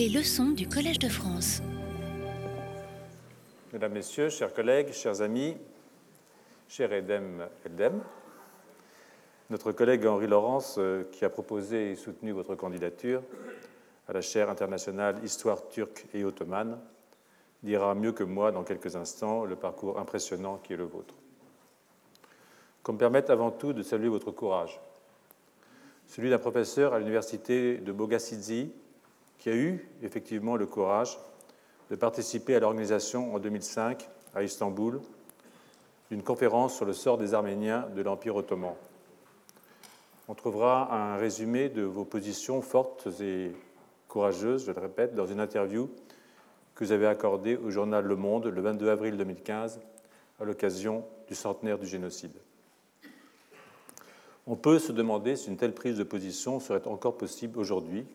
Les leçons du Collège de France. Mesdames, Messieurs, chers collègues, chers amis, cher Edem notre collègue Henri Laurence, euh, qui a proposé et soutenu votre candidature à la chaire internationale Histoire turque et ottomane, dira mieux que moi dans quelques instants le parcours impressionnant qui est le vôtre. Qu'on me permette avant tout de saluer votre courage, celui d'un professeur à l'université de Bogazici qui a eu effectivement le courage de participer à l'organisation en 2005 à Istanbul d'une conférence sur le sort des Arméniens de l'Empire ottoman. On trouvera un résumé de vos positions fortes et courageuses, je le répète, dans une interview que vous avez accordée au journal Le Monde le 22 avril 2015 à l'occasion du centenaire du génocide. On peut se demander si une telle prise de position serait encore possible aujourd'hui,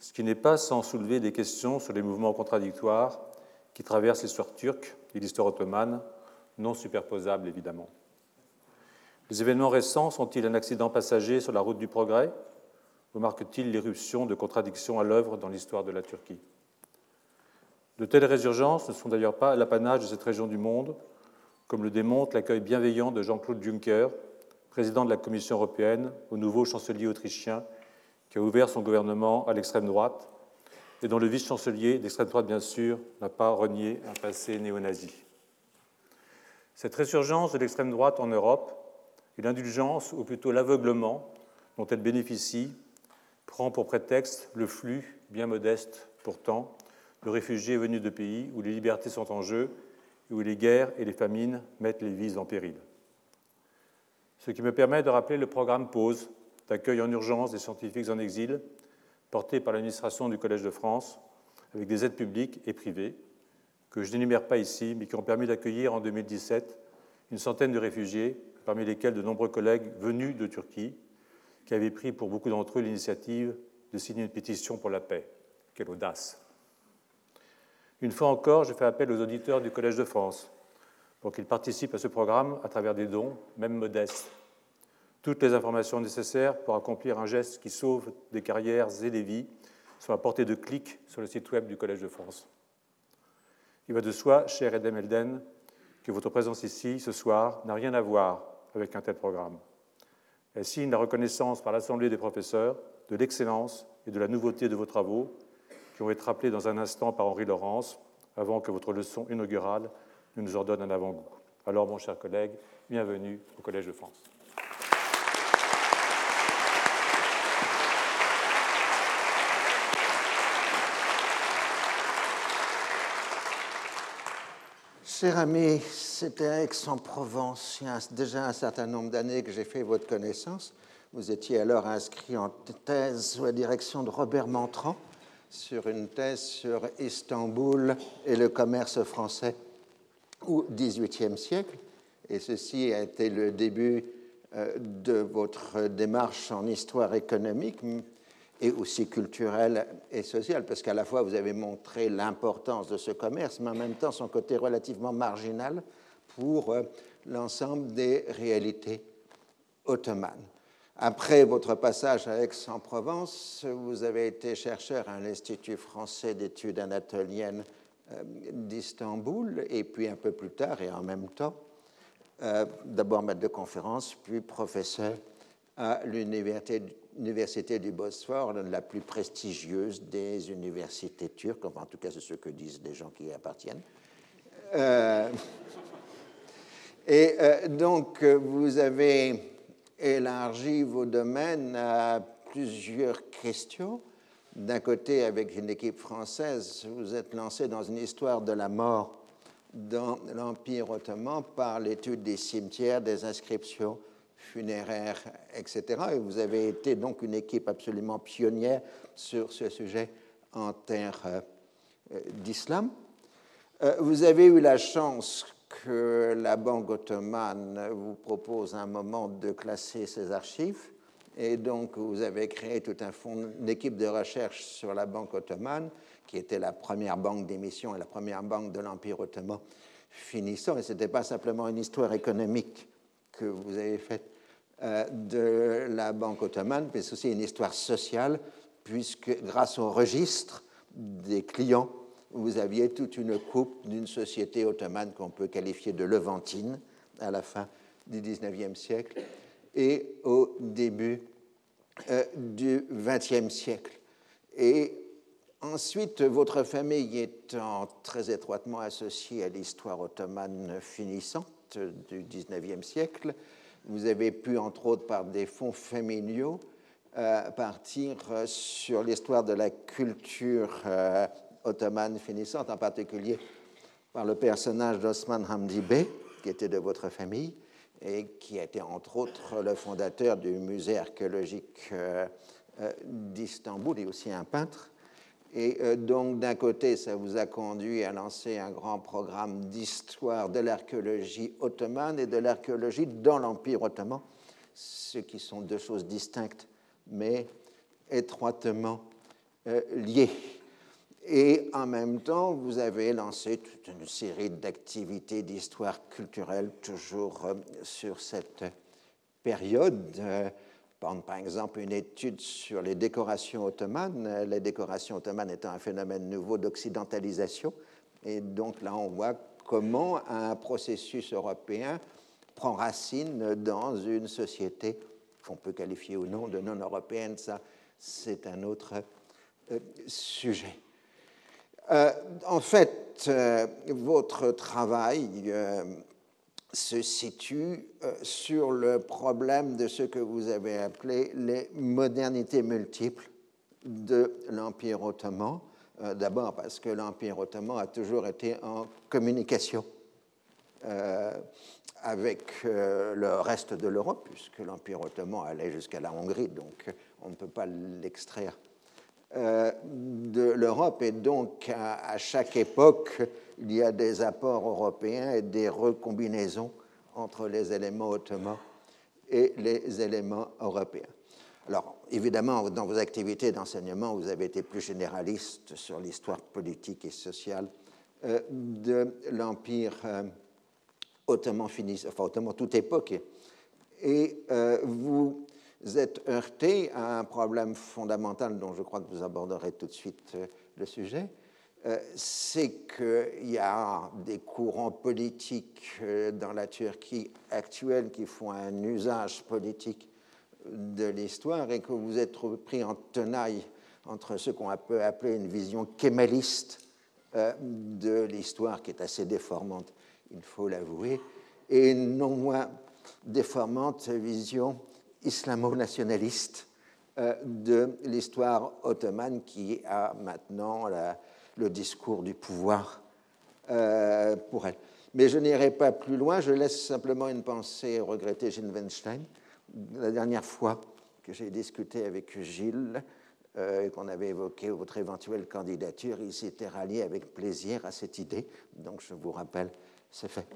ce qui n'est pas sans soulever des questions sur les mouvements contradictoires qui traversent l'histoire turque et l'histoire ottomane, non superposables évidemment. Les événements récents sont-ils un accident passager sur la route du progrès ou marquent-ils l'éruption de contradictions à l'œuvre dans l'histoire de la Turquie? De telles résurgences ne sont d'ailleurs pas l'apanage de cette région du monde, comme le démontre l'accueil bienveillant de Jean-Claude Juncker, président de la Commission européenne, au nouveau chancelier autrichien qui a ouvert son gouvernement à l'extrême droite et dont le vice-chancelier d'extrême droite, bien sûr, n'a pas renié un passé néo-nazi. Cette résurgence de l'extrême droite en Europe et l'indulgence, ou plutôt l'aveuglement, dont elle bénéficie, prend pour prétexte le flux, bien modeste pourtant, de réfugiés venus de pays où les libertés sont en jeu et où les guerres et les famines mettent les vies en péril. Ce qui me permet de rappeler le programme PAUSE, d'accueil en urgence des scientifiques en exil, porté par l'administration du Collège de France, avec des aides publiques et privées, que je n'énumère pas ici, mais qui ont permis d'accueillir en 2017 une centaine de réfugiés, parmi lesquels de nombreux collègues venus de Turquie, qui avaient pris pour beaucoup d'entre eux l'initiative de signer une pétition pour la paix. Quelle audace Une fois encore, je fais appel aux auditeurs du Collège de France pour qu'ils participent à ce programme à travers des dons, même modestes, toutes les informations nécessaires pour accomplir un geste qui sauve des carrières et des vies sont à portée de clic sur le site web du Collège de France. Il va de soi, cher Edem Elden, que votre présence ici ce soir n'a rien à voir avec un tel programme. Elle signe la reconnaissance par l'Assemblée des professeurs de l'excellence et de la nouveauté de vos travaux, qui vont être rappelés dans un instant par Henri Laurence, avant que votre leçon inaugurale ne nous en donne un avant-goût. Alors, mon cher collègue, bienvenue au Collège de France. Cher ami, c'était Aix-en-Provence. Il y a déjà un certain nombre d'années que j'ai fait votre connaissance. Vous étiez alors inscrit en thèse sous la direction de Robert Mantran sur une thèse sur Istanbul et le commerce français au XVIIIe siècle. Et ceci a été le début euh, de votre démarche en histoire économique, et aussi culturelle et sociale, parce qu'à la fois vous avez montré l'importance de ce commerce, mais en même temps son côté relativement marginal pour euh, l'ensemble des réalités ottomanes. Après votre passage à Aix-en-Provence, vous avez été chercheur à l'Institut français d'études anatoliennes euh, d'Istanbul, et puis un peu plus tard, et en même temps, euh, d'abord maître de conférence, puis professeur à l'université université du Bosphore, la plus prestigieuse des universités turques, enfin, en tout cas c'est ce que disent les gens qui y appartiennent. Euh, et euh, donc vous avez élargi vos domaines à plusieurs questions. D'un côté, avec une équipe française, vous êtes lancé dans une histoire de la mort dans l'Empire ottoman par l'étude des cimetières, des inscriptions funéraires, etc. Et vous avez été donc une équipe absolument pionnière sur ce sujet en terre euh, d'islam. Euh, vous avez eu la chance que la Banque ottomane vous propose un moment de classer ses archives. Et donc, vous avez créé tout un fonds, une équipe de recherche sur la Banque ottomane, qui était la première banque d'émission et la première banque de l'Empire ottoman finissant. Et ce n'était pas simplement une histoire économique que vous avez faite de la Banque ottomane, mais c'est aussi une histoire sociale, puisque grâce au registre des clients. Vous aviez toute une coupe d'une société ottomane qu'on peut qualifier de levantine à la fin du XIXe siècle et au début euh, du XXe siècle. Et ensuite, votre famille étant très étroitement associée à l'histoire ottomane finissante du XIXe siècle, vous avez pu, entre autres par des fonds familiaux, euh, partir sur l'histoire de la culture euh, ottomane finissante, en particulier par le personnage d'Osman Hamdi Bey, qui était de votre famille, et qui était entre autres le fondateur du musée archéologique euh, euh, d'Istanbul et aussi un peintre. Et euh, donc d'un côté, ça vous a conduit à lancer un grand programme d'histoire de l'archéologie ottomane et de l'archéologie dans l'Empire ottoman, ce qui sont deux choses distinctes mais étroitement liées. Et en même temps, vous avez lancé toute une série d'activités d'histoire culturelle, toujours euh, sur cette période. Euh, par exemple, une étude sur les décorations ottomanes, les décorations ottomanes étant un phénomène nouveau d'occidentalisation. Et donc là, on voit comment un processus européen prend racine dans une société qu'on peut qualifier ou non de non européenne. Ça, c'est un autre euh, sujet. Euh, en fait, euh, votre travail se situe sur le problème de ce que vous avez appelé les modernités multiples de l'Empire ottoman. D'abord parce que l'Empire ottoman a toujours été en communication avec le reste de l'Europe, puisque l'Empire ottoman allait jusqu'à la Hongrie, donc on ne peut pas l'extraire euh, de l'Europe et donc à, chaque époque, il y a des apports européens et des recombinaisons entre les éléments ottomans et les éléments européens. Alors, évidemment, dans vos activités d'enseignement, vous avez été plus généraliste sur l'histoire politique et sociale euh, de l'Empire euh, ottoman, fini, enfin ottoman toute époque. Et vous vous êtes heurté à un problème fondamental dont je crois que vous aborderez tout de suite euh, le sujet, euh, c'est qu'il y a des courants politiques euh, dans la Turquie actuelle qui font un usage politique de l'histoire et que vous êtes pris en tenaille entre ce qu'on peut appeler une vision kémaliste de l'histoire qui est assez déformante, il faut l'avouer, et une non moins déformante vision islamo-nationaliste euh, de l'histoire ottomane qui a maintenant le discours du pouvoir euh, pour elle. Mais je n'irai pas plus loin, je laisse simplement une pensée regretter Gilles Weinstein. La dernière fois que j'ai discuté avec Gilles euh, et qu'on avait évoqué votre éventuelle candidature, il s'était rallié avec plaisir à cette idée. Donc je vous rappelle, c'est fait.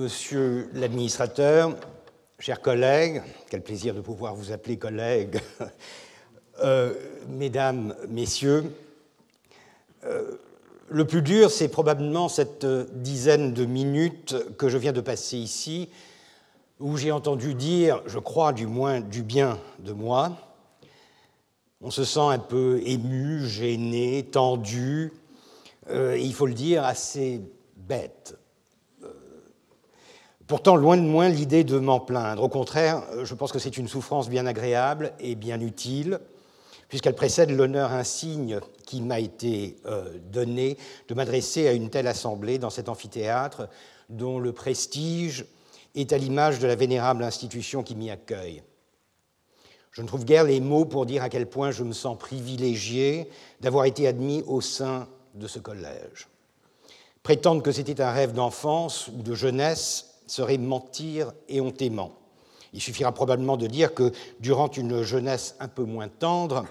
Monsieur l'administrateur, chers collègues, quel plaisir de pouvoir vous appeler collègue, euh, mesdames, messieurs, euh, le plus dur, c'est probablement cette dizaine de minutes que je viens de passer ici, où j'ai entendu dire, je crois du moins du bien de moi. On se sent un peu ému, gêné, tendu, euh, il faut le dire, assez bête. Pourtant, loin de moins l'idée de m'en plaindre. Au contraire, je pense que c'est une souffrance bien agréable et bien utile, puisqu'elle précède l'honneur insigne qui m'a été euh, donné de m'adresser à une telle assemblée dans cet amphithéâtre dont le prestige est à l'image de la vénérable institution qui m'y accueille. Je ne trouve guère les mots pour dire à quel point je me sens privilégié d'avoir été admis au sein de ce collège. Prétendre que c'était un rêve d'enfance ou de jeunesse serait mentir éhontément. Il suffira probablement de dire que durant une jeunesse un peu moins tendre,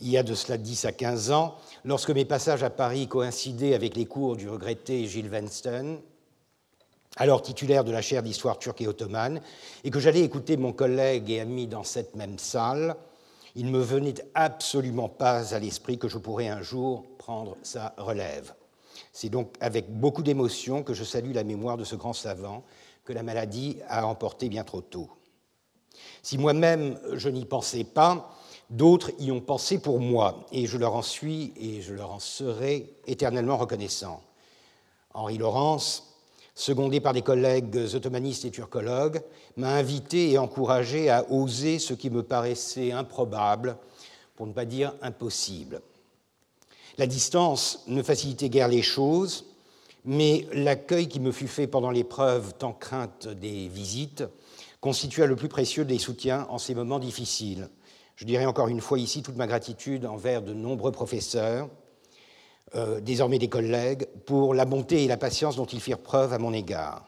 il y a de cela 10 à 15 ans, lorsque mes passages à Paris coïncidaient avec les cours du regretté Gilles Weinstein, alors titulaire de la chaire d'histoire turque et ottomane, et que j'allais écouter mon collègue et ami dans cette même salle, il ne me venait absolument pas à l'esprit que je pourrais un jour prendre sa relève. C'est donc avec beaucoup d'émotion que je salue la mémoire de ce grand savant que la maladie a emporté bien trop tôt. Si moi-même je n'y pensais pas, d'autres y ont pensé pour moi, et je leur en suis et je leur en serai éternellement reconnaissant. Henri Laurence, secondé par des collègues ottomanistes et turcologues, m'a invité et encouragé à oser ce qui me paraissait improbable, pour ne pas dire impossible. La distance ne facilitait guère les choses, mais l'accueil qui me fut fait pendant l'épreuve tant crainte des visites constitua le plus précieux des soutiens en ces moments difficiles. Je dirais encore une fois ici toute ma gratitude envers de nombreux professeurs, euh, désormais des collègues, pour la bonté et la patience dont ils firent preuve à mon égard.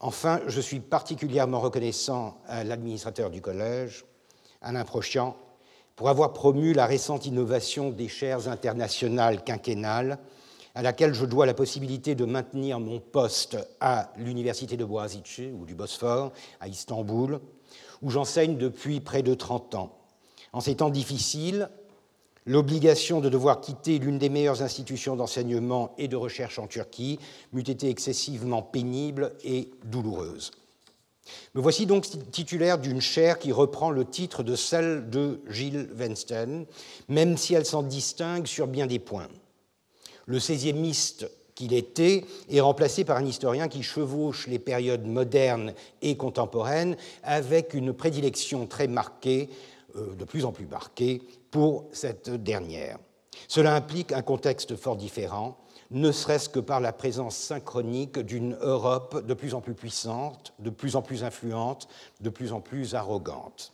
Enfin, je suis particulièrement reconnaissant à l'administrateur du collège, Alain Prochian, pour avoir promu la récente innovation des chaires internationales quinquennales, à laquelle je dois la possibilité de maintenir mon poste à l'université de Boğaziçi ou du Bosphore, à Istanbul, où j'enseigne depuis près de 30 ans. En ces temps difficiles, l'obligation de devoir quitter l'une des meilleures institutions d'enseignement et de recherche en Turquie m'eût été excessivement pénible et douloureuse. Me voici donc titulaire d'une chaire qui reprend le titre de celle de Gilles Wensten, même si elle s'en distingue sur bien des points. Le 16e qu'il était est remplacé par un historien qui chevauche les périodes modernes et contemporaines avec une prédilection très marquée, euh, de plus en plus marquée, pour cette dernière. Cela implique un contexte fort différent, ne serait-ce que par la présence synchronique d'une Europe de plus en plus puissante, de plus en plus influente, de plus en plus arrogante.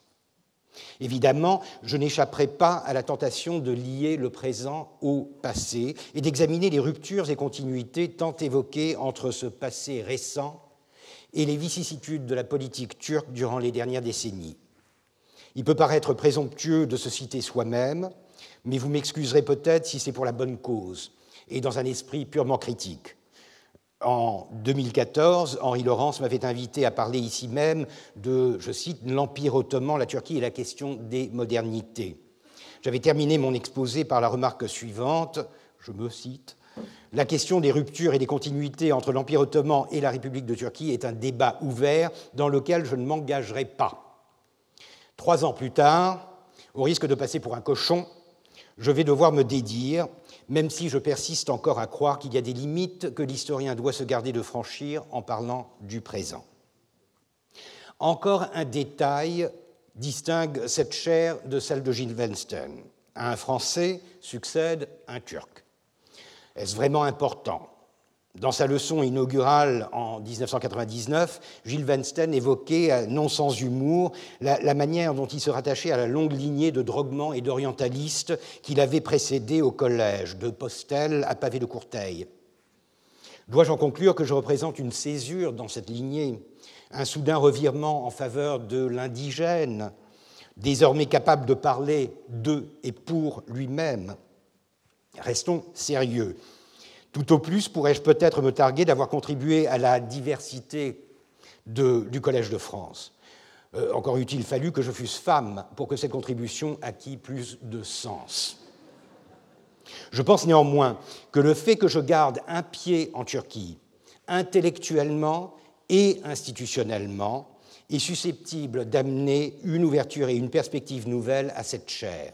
Évidemment, je n'échapperai pas à la tentation de lier le présent au passé et d'examiner les ruptures et continuités tant évoquées entre ce passé récent et les vicissitudes de la politique turque durant les dernières décennies. Il peut paraître présomptueux de se citer soi-même, mais vous m'excuserez peut-être si c'est pour la bonne cause et dans un esprit purement critique. En 2014, Henri Laurence m'avait invité à parler ici même de, je cite, l'Empire ottoman, la Turquie et la question des modernités. J'avais terminé mon exposé par la remarque suivante, je me cite, La question des ruptures et des continuités entre l'Empire ottoman et la République de Turquie est un débat ouvert dans lequel je ne m'engagerai pas. Trois ans plus tard, au risque de passer pour un cochon, je vais devoir me dédire même si je persiste encore à croire qu'il y a des limites que l'historien doit se garder de franchir en parlant du présent. Encore un détail distingue cette chaire de celle de Gilles Wensten. Un Français succède un Turc. Est-ce vraiment important? Dans sa leçon inaugurale en 1999, Gilles Weinstein évoquait, euh, non sans humour, la, manière dont il se rattachait à la longue lignée de droguements et d'orientalistes qu'il avait précédé au collège, de Postel à Pavé de Courteil. Dois-je en conclure que je représente une césure dans cette lignée, un soudain revirement en faveur de l'indigène, désormais capable de parler de et pour lui-même? Restons sérieux. Tout au plus pourrais-je peut-être me targuer d'avoir contribué à la diversité du Collège de France. Euh, encore eût-il fallu que je fusse femme pour que cette contribution acquît plus de sens. Je pense néanmoins que le fait que je garde un pied en Turquie, intellectuellement et institutionnellement, est susceptible d'amener une ouverture et une perspective nouvelle à cette chaire.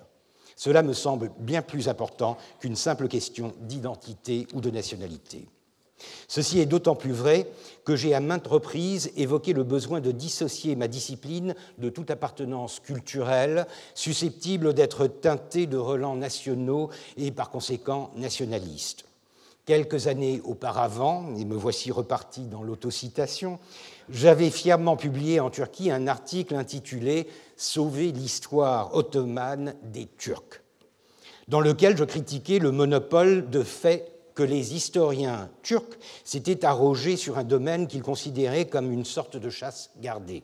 Cela me semble bien plus important qu'une simple question d'identité ou de nationalité. Ceci est d'autant plus vrai que j'ai à maintes reprises évoqué le besoin de dissocier ma discipline de toute appartenance culturelle susceptible d'être teintée de relents nationaux et par conséquent nationalistes. Quelques années auparavant, et me voici reparti dans l'autocitation, j'avais fièrement publié en Turquie un article intitulé Sauver l'histoire ottomane des Turcs, dans lequel je critiquais le monopole de fait que les historiens turcs s'étaient arrogés sur un domaine qu'ils considéraient comme une sorte de chasse gardée.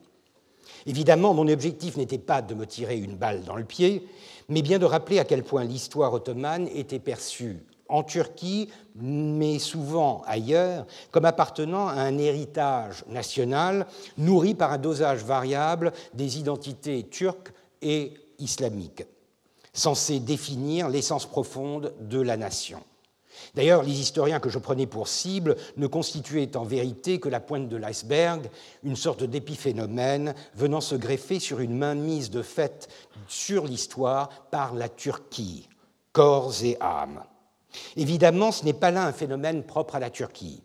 Évidemment, mon objectif n'était pas de me tirer une balle dans le pied, mais bien de rappeler à quel point l'histoire ottomane était perçue en Turquie, mais souvent ailleurs, comme appartenant à un héritage national nourri par un dosage variable des identités turques et islamiques, censé définir l'essence profonde de la nation. D'ailleurs, les historiens que je prenais pour cible ne constituaient en vérité que la pointe de l'iceberg, une sorte d'épiphénomène venant se greffer sur une mainmise de fait sur l'histoire par la Turquie, corps et âme. Évidemment, ce n'est pas là un phénomène propre à la Turquie.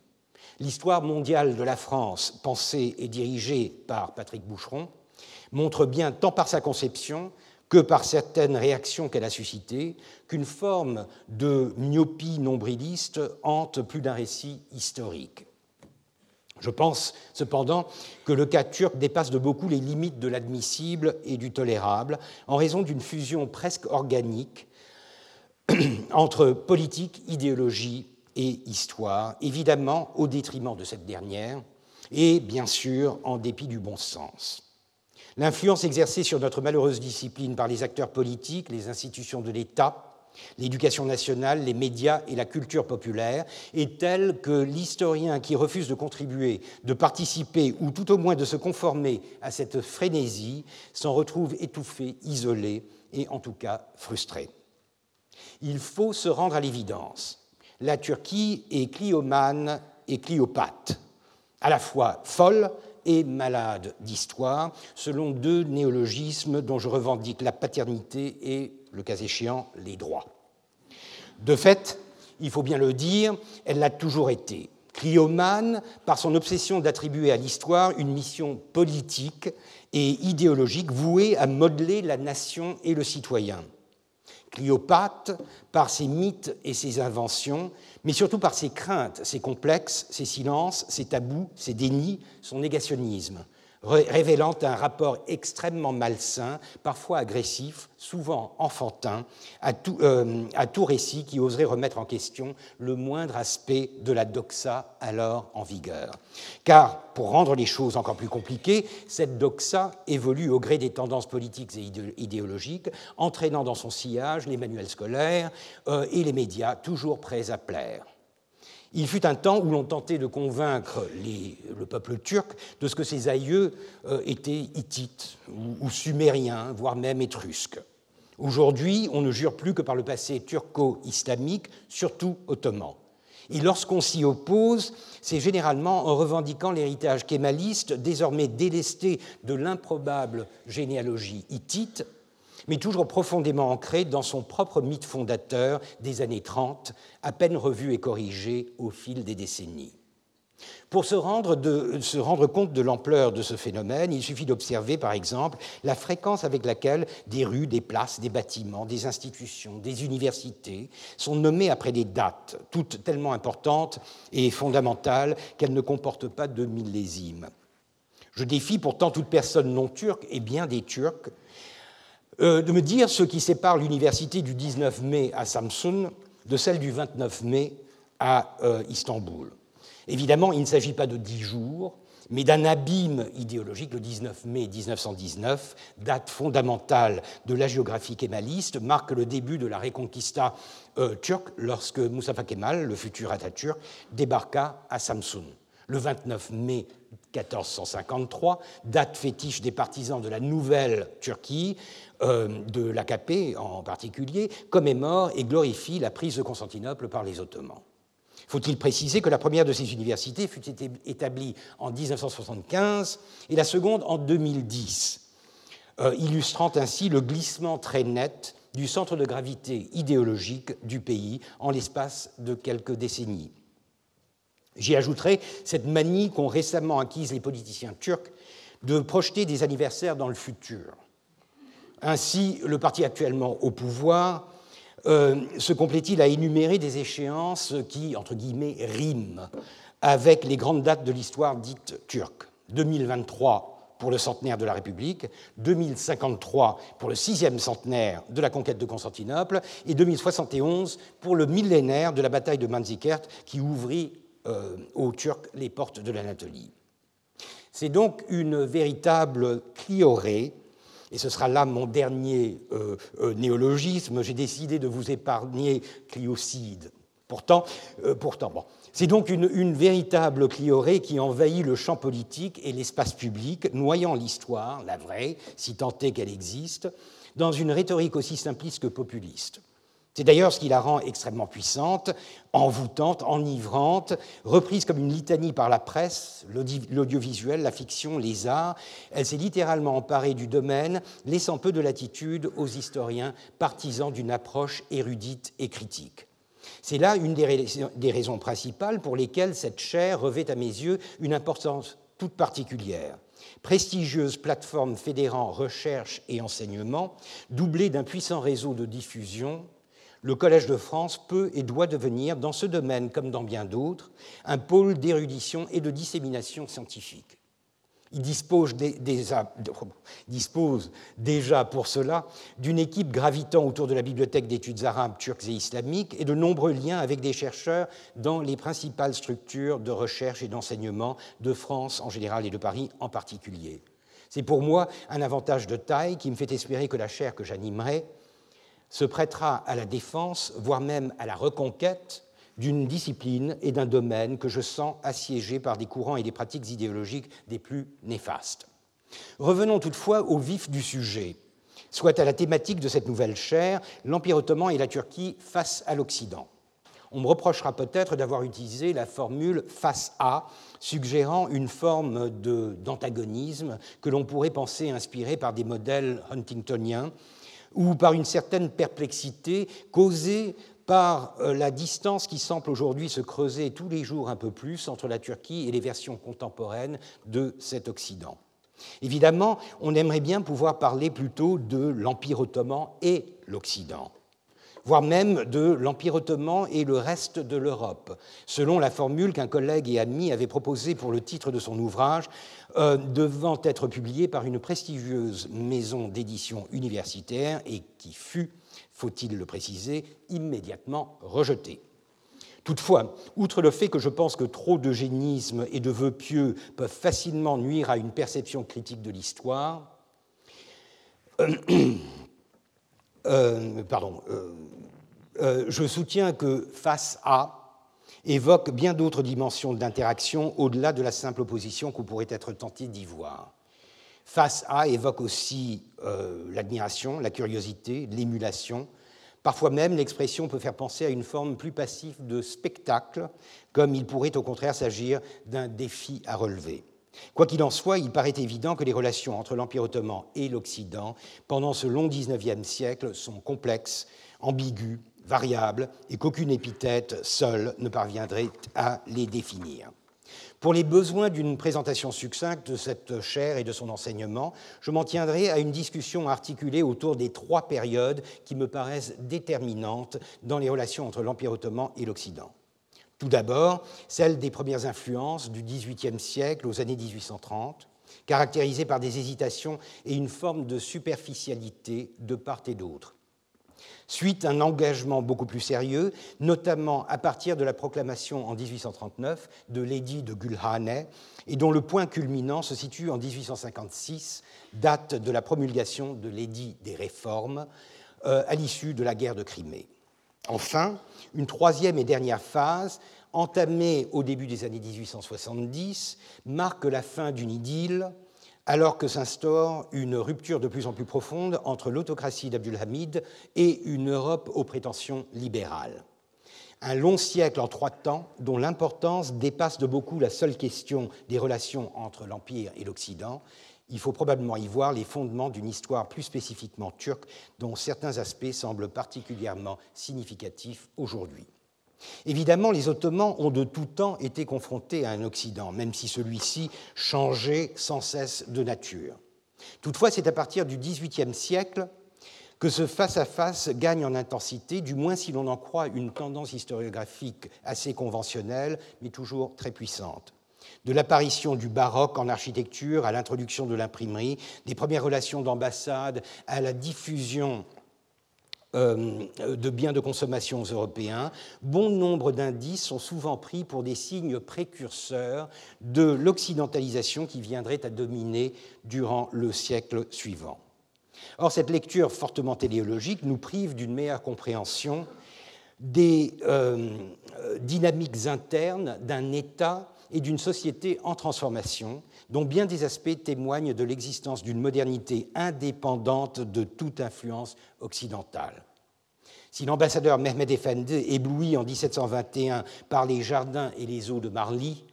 L'histoire mondiale de la France, pensée et dirigée par Patrick Boucheron, montre bien, tant par sa conception que par certaines réactions qu'elle a suscitées, qu'une forme de myopie nombriliste hante plus d'un récit historique. Je pense cependant que le cas turc dépasse de beaucoup les limites de l'admissible et du tolérable en raison d'une fusion presque organique entre politique, idéologie et histoire, évidemment au détriment de cette dernière et bien sûr en dépit du bon sens. L'influence exercée sur notre malheureuse discipline par les acteurs politiques, les institutions de l'État, l'éducation nationale, les médias et la culture populaire est telle que l'historien qui refuse de contribuer, de participer ou tout au moins de se conformer à cette frénésie s'en retrouve étouffé, isolé et en tout cas frustré. Il faut se rendre à l'évidence. La Turquie est cliomane et cliopathe, à la fois folle et malade d'histoire, selon deux néologismes dont je revendique la paternité et, le cas échéant, les droits. De fait, il faut bien le dire, elle l'a toujours été. Cliomane, par son obsession d'attribuer à l'histoire une mission politique et idéologique vouée à modeler la nation et le citoyen. Cliopate, par ses mythes et ses inventions, mais surtout par ses craintes, ses complexes, ses silences, ses tabous, ses dénis, son négationnisme, révélant un rapport extrêmement malsain, parfois agressif, souvent enfantin, à tout, euh, à tout, récit qui oserait remettre en question le moindre aspect de la doxa alors en vigueur. Car, pour rendre les choses encore plus compliquées, cette doxa évolue au gré des tendances politiques et idéologiques, entraînant dans son sillage les manuels scolaires euh, et les médias toujours prêts à plaire. Il fut un temps où l'on tentait de convaincre le peuple turc de ce que ses aïeux euh, étaient hittites ou, sumériens, voire même étrusques. Aujourd'hui, on ne jure plus que par le passé turco-islamique, surtout ottoman. Et lorsqu'on s'y oppose, c'est généralement en revendiquant l'héritage kémaliste, désormais délesté de l'improbable généalogie hittite, mais toujours profondément ancré dans son propre mythe fondateur des années 30, à peine revu et corrigé au fil des décennies. Pour se rendre, compte de l'ampleur de ce phénomène, il suffit d'observer, par exemple, la fréquence avec laquelle des rues, des places, des bâtiments, des institutions, des universités sont nommées après des dates, toutes tellement importantes et fondamentales qu'elles ne comportent pas de millésime. Je défie pourtant toute personne non turque, et bien des Turcs, euh, de me dire ce qui sépare l'université du 19 mai à Samsun de celle du 29 mai à euh, Istanbul. Évidemment, il ne s'agit pas de dix jours, mais d'un abîme idéologique. Le 19 mai 1919, date fondamentale de la géographie kémaliste, marque le début de la reconquista euh, turque lorsque Mustafa Kemal, le futur Atatürk, débarqua à Samsun. Le 29 mai 1453, date fétiche des partisans de la nouvelle Turquie, euh, de l'AKP en particulier, commémore et glorifie la prise de Constantinople par les Ottomans. Faut-il préciser que la première de ces universités fut établie en 1975 et la seconde en 2010, euh, illustrant ainsi le glissement très net du centre de gravité idéologique du pays en l'espace de quelques décennies? J'y ajouterai cette manie qu'ont récemment acquise les politiciens turcs de projeter des anniversaires dans le futur. Ainsi, le parti actuellement au pouvoir euh, se complète-t-il à énumérer des échéances qui, entre guillemets, riment avec les grandes dates de l'histoire dite turque? 2023 pour le centenaire de la République, 2053 pour le sixième centenaire de la conquête de Constantinople et 2071 pour le millénaire de la bataille de Manzikert qui ouvrit euh, aux Turcs les portes de l'Anatolie. C'est donc une véritable cliorée, et ce sera là mon dernier euh, euh, néologisme, j'ai décidé de vous épargner cliocide. Pourtant, c'est donc une, une, véritable cliorée qui envahit le champ politique et l'espace public, noyant l'histoire, la vraie, si tant est qu'elle existe, dans une rhétorique aussi simpliste que populiste. C'est d'ailleurs ce qui la rend extrêmement puissante, envoûtante, enivrante, reprise comme une litanie par la presse, l'audiovisuel, la fiction, les arts. Elle s'est littéralement emparée du domaine, laissant peu de latitude aux historiens partisans d'une approche érudite et critique. C'est là une des raisons principales pour lesquelles cette chaire revêt à mes yeux une importance toute particulière prestigieuse plateforme fédérant recherche et enseignement, doublée d'un puissant réseau de diffusion, le Collège de France peut et doit devenir, dans ce domaine comme dans bien d'autres, un pôle d'érudition et de dissémination scientifique. Il dispose, déjà pour cela d'une équipe gravitant autour de la bibliothèque d'études arabes, turques et islamiques et de nombreux liens avec des chercheurs dans les principales structures de recherche et d'enseignement de France en général et de Paris en particulier. C'est pour moi un avantage de taille qui me fait espérer que la chaire que j'animerai se prêtera à la défense, voire même à la reconquête d'une discipline et d'un domaine que je sens assiégé par des courants et des pratiques idéologiques des plus néfastes. Revenons toutefois au vif du sujet, soit à la thématique de cette nouvelle chaire, l'Empire ottoman et la Turquie face à l'Occident. On me reprochera peut-être d'avoir utilisé la formule face à, suggérant une forme d'antagonisme que l'on pourrait penser inspirée par des modèles huntingtoniens ou par une certaine perplexité causée par euh, la distance qui semble aujourd'hui se creuser tous les jours un peu plus entre la Turquie et les versions contemporaines de cet Occident. Évidemment, on aimerait bien pouvoir parler plutôt de l'Empire ottoman et l'Occident voire même de l'Empire ottoman et le reste de l'Europe, selon la formule qu'un collègue et ami avait proposée pour le titre de son ouvrage, euh, devant être publié par une prestigieuse maison d'édition universitaire et qui fut, faut-il le préciser, immédiatement rejeté. Toutefois, outre le fait que je pense que trop d'eugénisme et de vœux pieux peuvent facilement nuire à une perception critique de l'histoire, euh, euh, pardon, je soutiens que face à évoque bien d'autres dimensions d'interaction au-delà de la simple opposition qu'on pourrait être tenté d'y voir. Face à évoque aussi l'admiration, la curiosité, l'émulation. Parfois même, l'expression peut faire penser à une forme plus passive de spectacle, comme il pourrait au contraire s'agir d'un défi à relever. Quoi qu'il en soit, il paraît évident que les relations entre l'Empire ottoman et l'Occident pendant ce long XIXe siècle sont complexes, ambiguës, variables, et qu'aucune épithète seule ne parviendrait à les définir. Pour les besoins d'une présentation succincte de cette chaire et de son enseignement, je m'en tiendrai à une discussion articulée autour des trois périodes qui me paraissent déterminantes dans les relations entre l'Empire ottoman et l'Occident. Tout d'abord, celle des premières influences du XVIIIe siècle aux années 1830, caractérisées par des hésitations et une forme de superficialité de part et d'autre. Suite un engagement beaucoup plus sérieux, notamment à partir de la proclamation en 1839 de l'édit de Gülhane, et dont le point culminant se situe en 1856, date de la promulgation de l'édit des réformes, euh, à l'issue de la guerre de Crimée. Enfin, une troisième et dernière phase, entamée au début des années 1870, marque la fin d'une idylle alors que s'instaure une rupture de plus en plus profonde entre l'autocratie d'Abdulhamid et une Europe aux prétentions libérales. Un long siècle en trois temps dont l'importance dépasse de beaucoup la seule question des relations entre l'Empire et l'Occident il faut probablement y voir les fondements d'une histoire plus spécifiquement turque dont certains aspects semblent particulièrement significatifs aujourd'hui. Évidemment, les Ottomans ont de tout temps été confrontés à un Occident, même si celui-ci changeait sans cesse de nature. Toutefois, c'est à partir du XVIIIe siècle que ce face-à-face -face gagne en intensité, du moins si l'on en croit une tendance historiographique assez conventionnelle, mais toujours très puissante de l'apparition du baroque en architecture à l'introduction de l'imprimerie, des premières relations d'ambassade à la diffusion de biens de consommation européens, bon nombre d'indices sont souvent pris pour des signes précurseurs de l'occidentalisation qui viendrait à dominer durant le siècle suivant. Or, cette lecture fortement téléologique nous prive d'une meilleure compréhension des euh, dynamiques internes d'un État et d'une société en transformation, dont bien des aspects témoignent de l'existence d'une modernité indépendante de toute influence occidentale. Si l'ambassadeur Mehmed Efendi, ébloui en 1721 par les jardins et les eaux de Marly,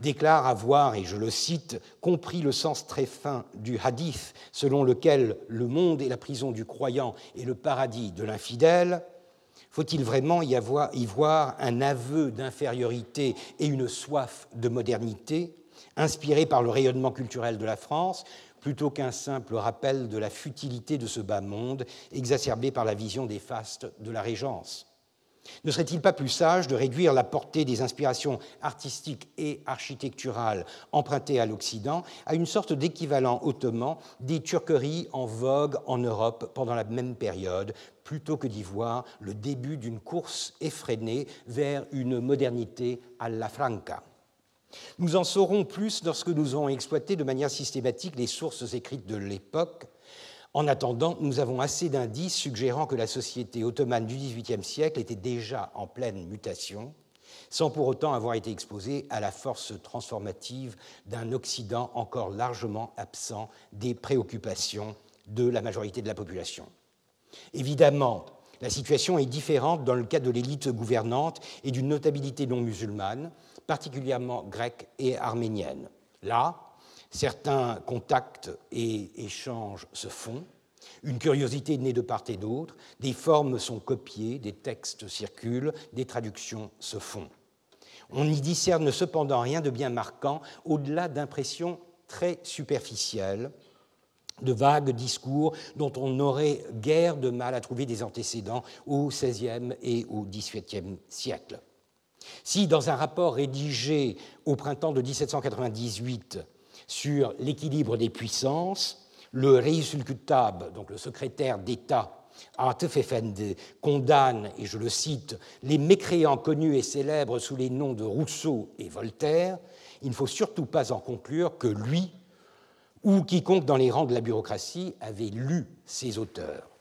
déclare avoir, et je le cite, compris le sens très fin du hadith selon lequel le monde est la prison du croyant et le paradis de l'infidèle, faut-il vraiment y, voir un aveu d'infériorité et une soif de modernité, inspiré par le rayonnement culturel de la France, plutôt qu'un simple rappel de la futilité de ce bas monde, exacerbé par la vision des fastes de la Régence? Ne serait-il pas plus sage de réduire la portée des inspirations artistiques et architecturales empruntées à l'Occident à une sorte d'équivalent ottoman des turqueries en vogue en Europe pendant la même période, plutôt que d'y voir le début d'une course effrénée vers une modernité à la franca? Nous en saurons plus lorsque nous aurons exploité de manière systématique les sources écrites de l'époque, en attendant, nous avons assez d'indices suggérant que la société ottomane du XVIIIe siècle était déjà en pleine mutation, sans pour autant avoir été exposée à la force transformative d'un Occident encore largement absent des préoccupations de la majorité de la population. Évidemment, la situation est différente dans le cas de l'élite gouvernante et d'une notabilité non musulmane, particulièrement grecque et arménienne. Là, Certains contacts et échanges se font, une curiosité naît de part et d'autre, des formes sont copiées, des textes circulent, des traductions se font. On n'y discerne cependant rien de bien marquant au-delà d'impressions très superficielles, de vagues discours dont on n'aurait guère de mal à trouver des antécédents au XVIe et au XVIIIe siècle. Si, dans un rapport rédigé au printemps de 1798, sur l'équilibre des puissances, le Reisulkutab, donc le secrétaire d'État Atef condamne, et je le cite, les mécréants connus et célèbres sous les noms de Rousseau et Voltaire, il ne faut surtout pas en conclure que lui ou quiconque dans les rangs de la bureaucratie avait lu ces auteurs.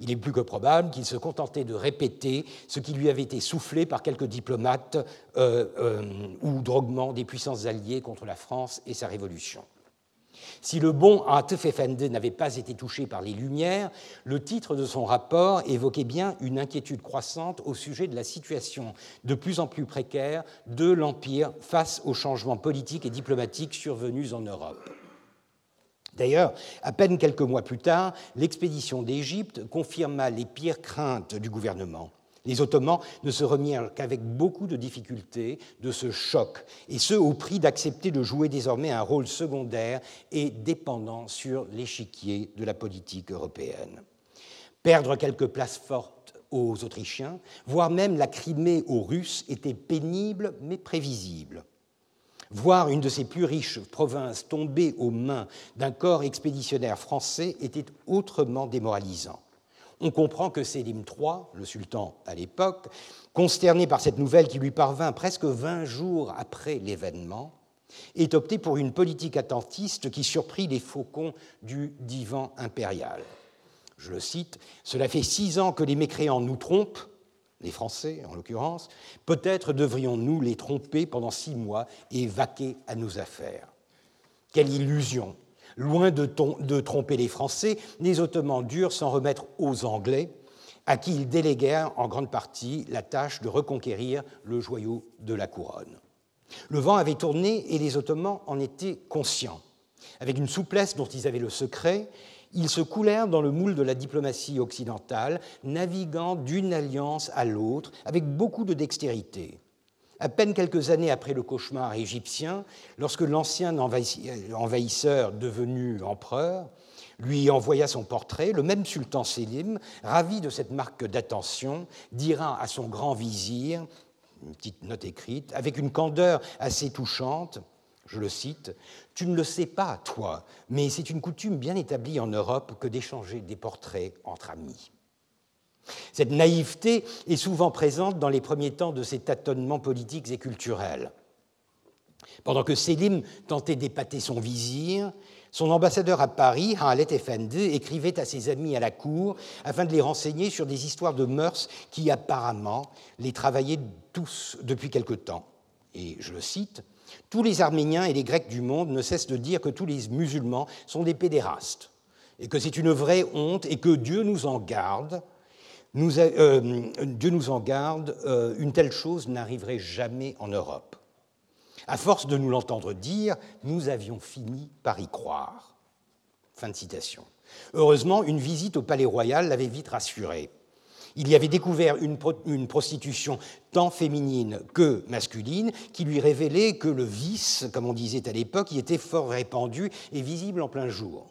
Il est plus que probable qu'il se contentait de répéter ce qui lui avait été soufflé par quelques diplomates euh, euh, ou droguements des puissances alliées contre la France et sa révolution. Si le bon Atef Effendi n'avait pas été touché par les Lumières, le titre de son rapport évoquait bien une inquiétude croissante au sujet de la situation de plus en plus précaire de l'Empire face aux changements politiques et diplomatiques survenus en Europe. D'ailleurs, à peine quelques mois plus tard, l'expédition d'Égypte confirma les pires craintes du gouvernement. Les Ottomans ne se remirent qu'avec beaucoup de difficultés de ce choc, et ce au prix d'accepter de jouer désormais un rôle secondaire et dépendant sur l'échiquier de la politique européenne. Perdre quelques places fortes aux Autrichiens, voire même la Crimée aux Russes, était pénible mais prévisible. Voir une de ses plus riches provinces tomber aux mains d'un corps expéditionnaire français était autrement démoralisant. On comprend que Sélim III, le sultan à l'époque, consterné par cette nouvelle qui lui parvint presque 20 jours après l'événement, ait opté pour une politique attentiste qui surprit les faucons du divan impérial. Je le cite, Cela fait six ans que les mécréants nous trompent, les Français en l'occurrence, peut-être devrions-nous les tromper pendant six mois et vaquer à nos affaires. Quelle illusion Loin de, tromper les Français, les Ottomans durent s'en remettre aux Anglais, à qui ils déléguèrent en grande partie la tâche de reconquérir le joyau de la couronne. Le vent avait tourné et les Ottomans en étaient conscients. Avec une souplesse dont ils avaient le secret, ils se coulèrent dans le moule de la diplomatie occidentale, naviguant d'une alliance à l'autre avec beaucoup de dextérité. À peine quelques années après le cauchemar égyptien, lorsque l'ancien envahisseur devenu empereur lui envoya son portrait, le même sultan Sélim, ravi de cette marque d'attention, dira à son grand vizir, une petite note écrite, avec une candeur assez touchante, je le cite, Tu ne le sais pas, toi, mais c'est une coutume bien établie en Europe que d'échanger des portraits entre amis. Cette naïveté est souvent présente dans les premiers temps de ces tâtonnements politiques et culturels. Pendant que Sélim tentait d'épater son vizir, son ambassadeur à Paris, Halet Effendi, écrivait à ses amis à la cour afin de les renseigner sur des histoires de mœurs qui apparemment les travaillaient tous depuis quelque temps. Et je le cite tous les Arméniens et les Grecs du monde ne cessent de dire que tous les musulmans sont des pédérastes et que c'est une vraie honte et que Dieu nous en garde. Dieu nous en garde, une telle chose n'arriverait jamais en Europe. À force de nous l'entendre dire, nous avions fini par y croire. Fin de citation. Heureusement, une visite au Palais Royal l'avait vite rassuré. Il y avait découvert une, prostitution tant féminine que masculine qui lui révélait que le vice, comme on disait à l'époque, y était fort répandu et visible en plein jour.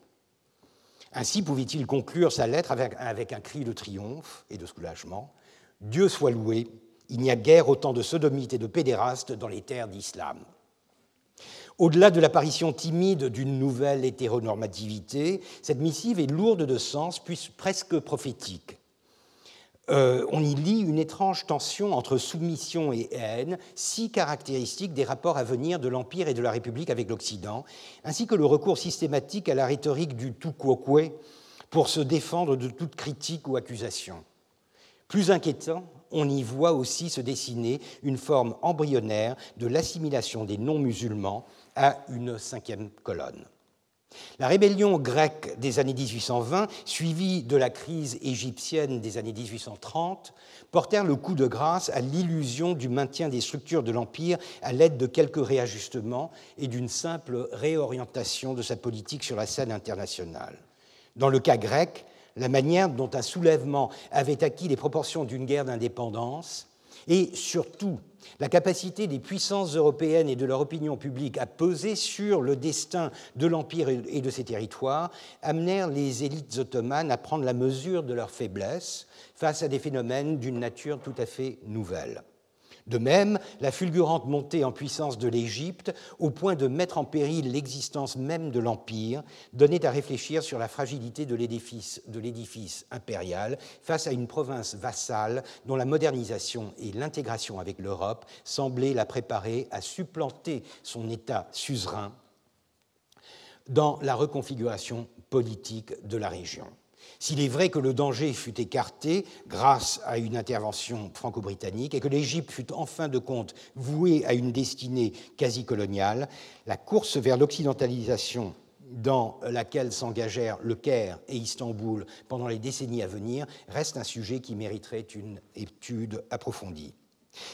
Ainsi pouvait-il conclure sa lettre avec, avec un cri de triomphe et de soulagement. Dieu soit loué, il n'y a guère autant de sodomites et de pédérastes dans les terres d'islam. Au-delà de l'apparition timide d'une nouvelle hétéronormativité, cette missive est lourde de sens, puis presque prophétique. Euh, on y lit une étrange tension entre soumission et haine, si caractéristique des rapports à venir de l'Empire et de la République avec l'Occident, ainsi que le recours systématique à la rhétorique du tout quoque pour se défendre de toute critique ou accusation. Plus inquiétant, on y voit aussi se dessiner une forme embryonnaire de l'assimilation des non-musulmans à une cinquième colonne. La rébellion grecque des années 1820, suivie de la crise égyptienne des années 1830, portèrent le coup de grâce à l'illusion du maintien des structures de l'Empire à l'aide de quelques réajustements et d'une simple réorientation de sa politique sur la scène internationale. Dans le cas grec, la manière dont un soulèvement avait acquis les proportions d'une guerre d'indépendance et surtout la capacité des puissances européennes et de leur opinion publique à peser sur le destin de l'Empire et de ses territoires amenèrent les élites ottomanes à prendre la mesure de leur faiblesse face à des phénomènes d'une nature tout à fait nouvelle. De même, la fulgurante montée en puissance de l'Égypte, au point de mettre en péril l'existence même de l'Empire, donnait à réfléchir sur la fragilité de l'édifice impérial face à une province vassale dont la modernisation et l'intégration avec l'Europe semblaient la préparer à supplanter son État suzerain dans la reconfiguration politique de la région. S'il est vrai que le danger fut écarté grâce à une intervention franco-britannique et que l'Égypte fut en fin de compte vouée à une destinée quasi coloniale, la course vers l'occidentalisation dans laquelle s'engagèrent le Caire et Istanbul pendant les décennies à venir reste un sujet qui mériterait une étude approfondie.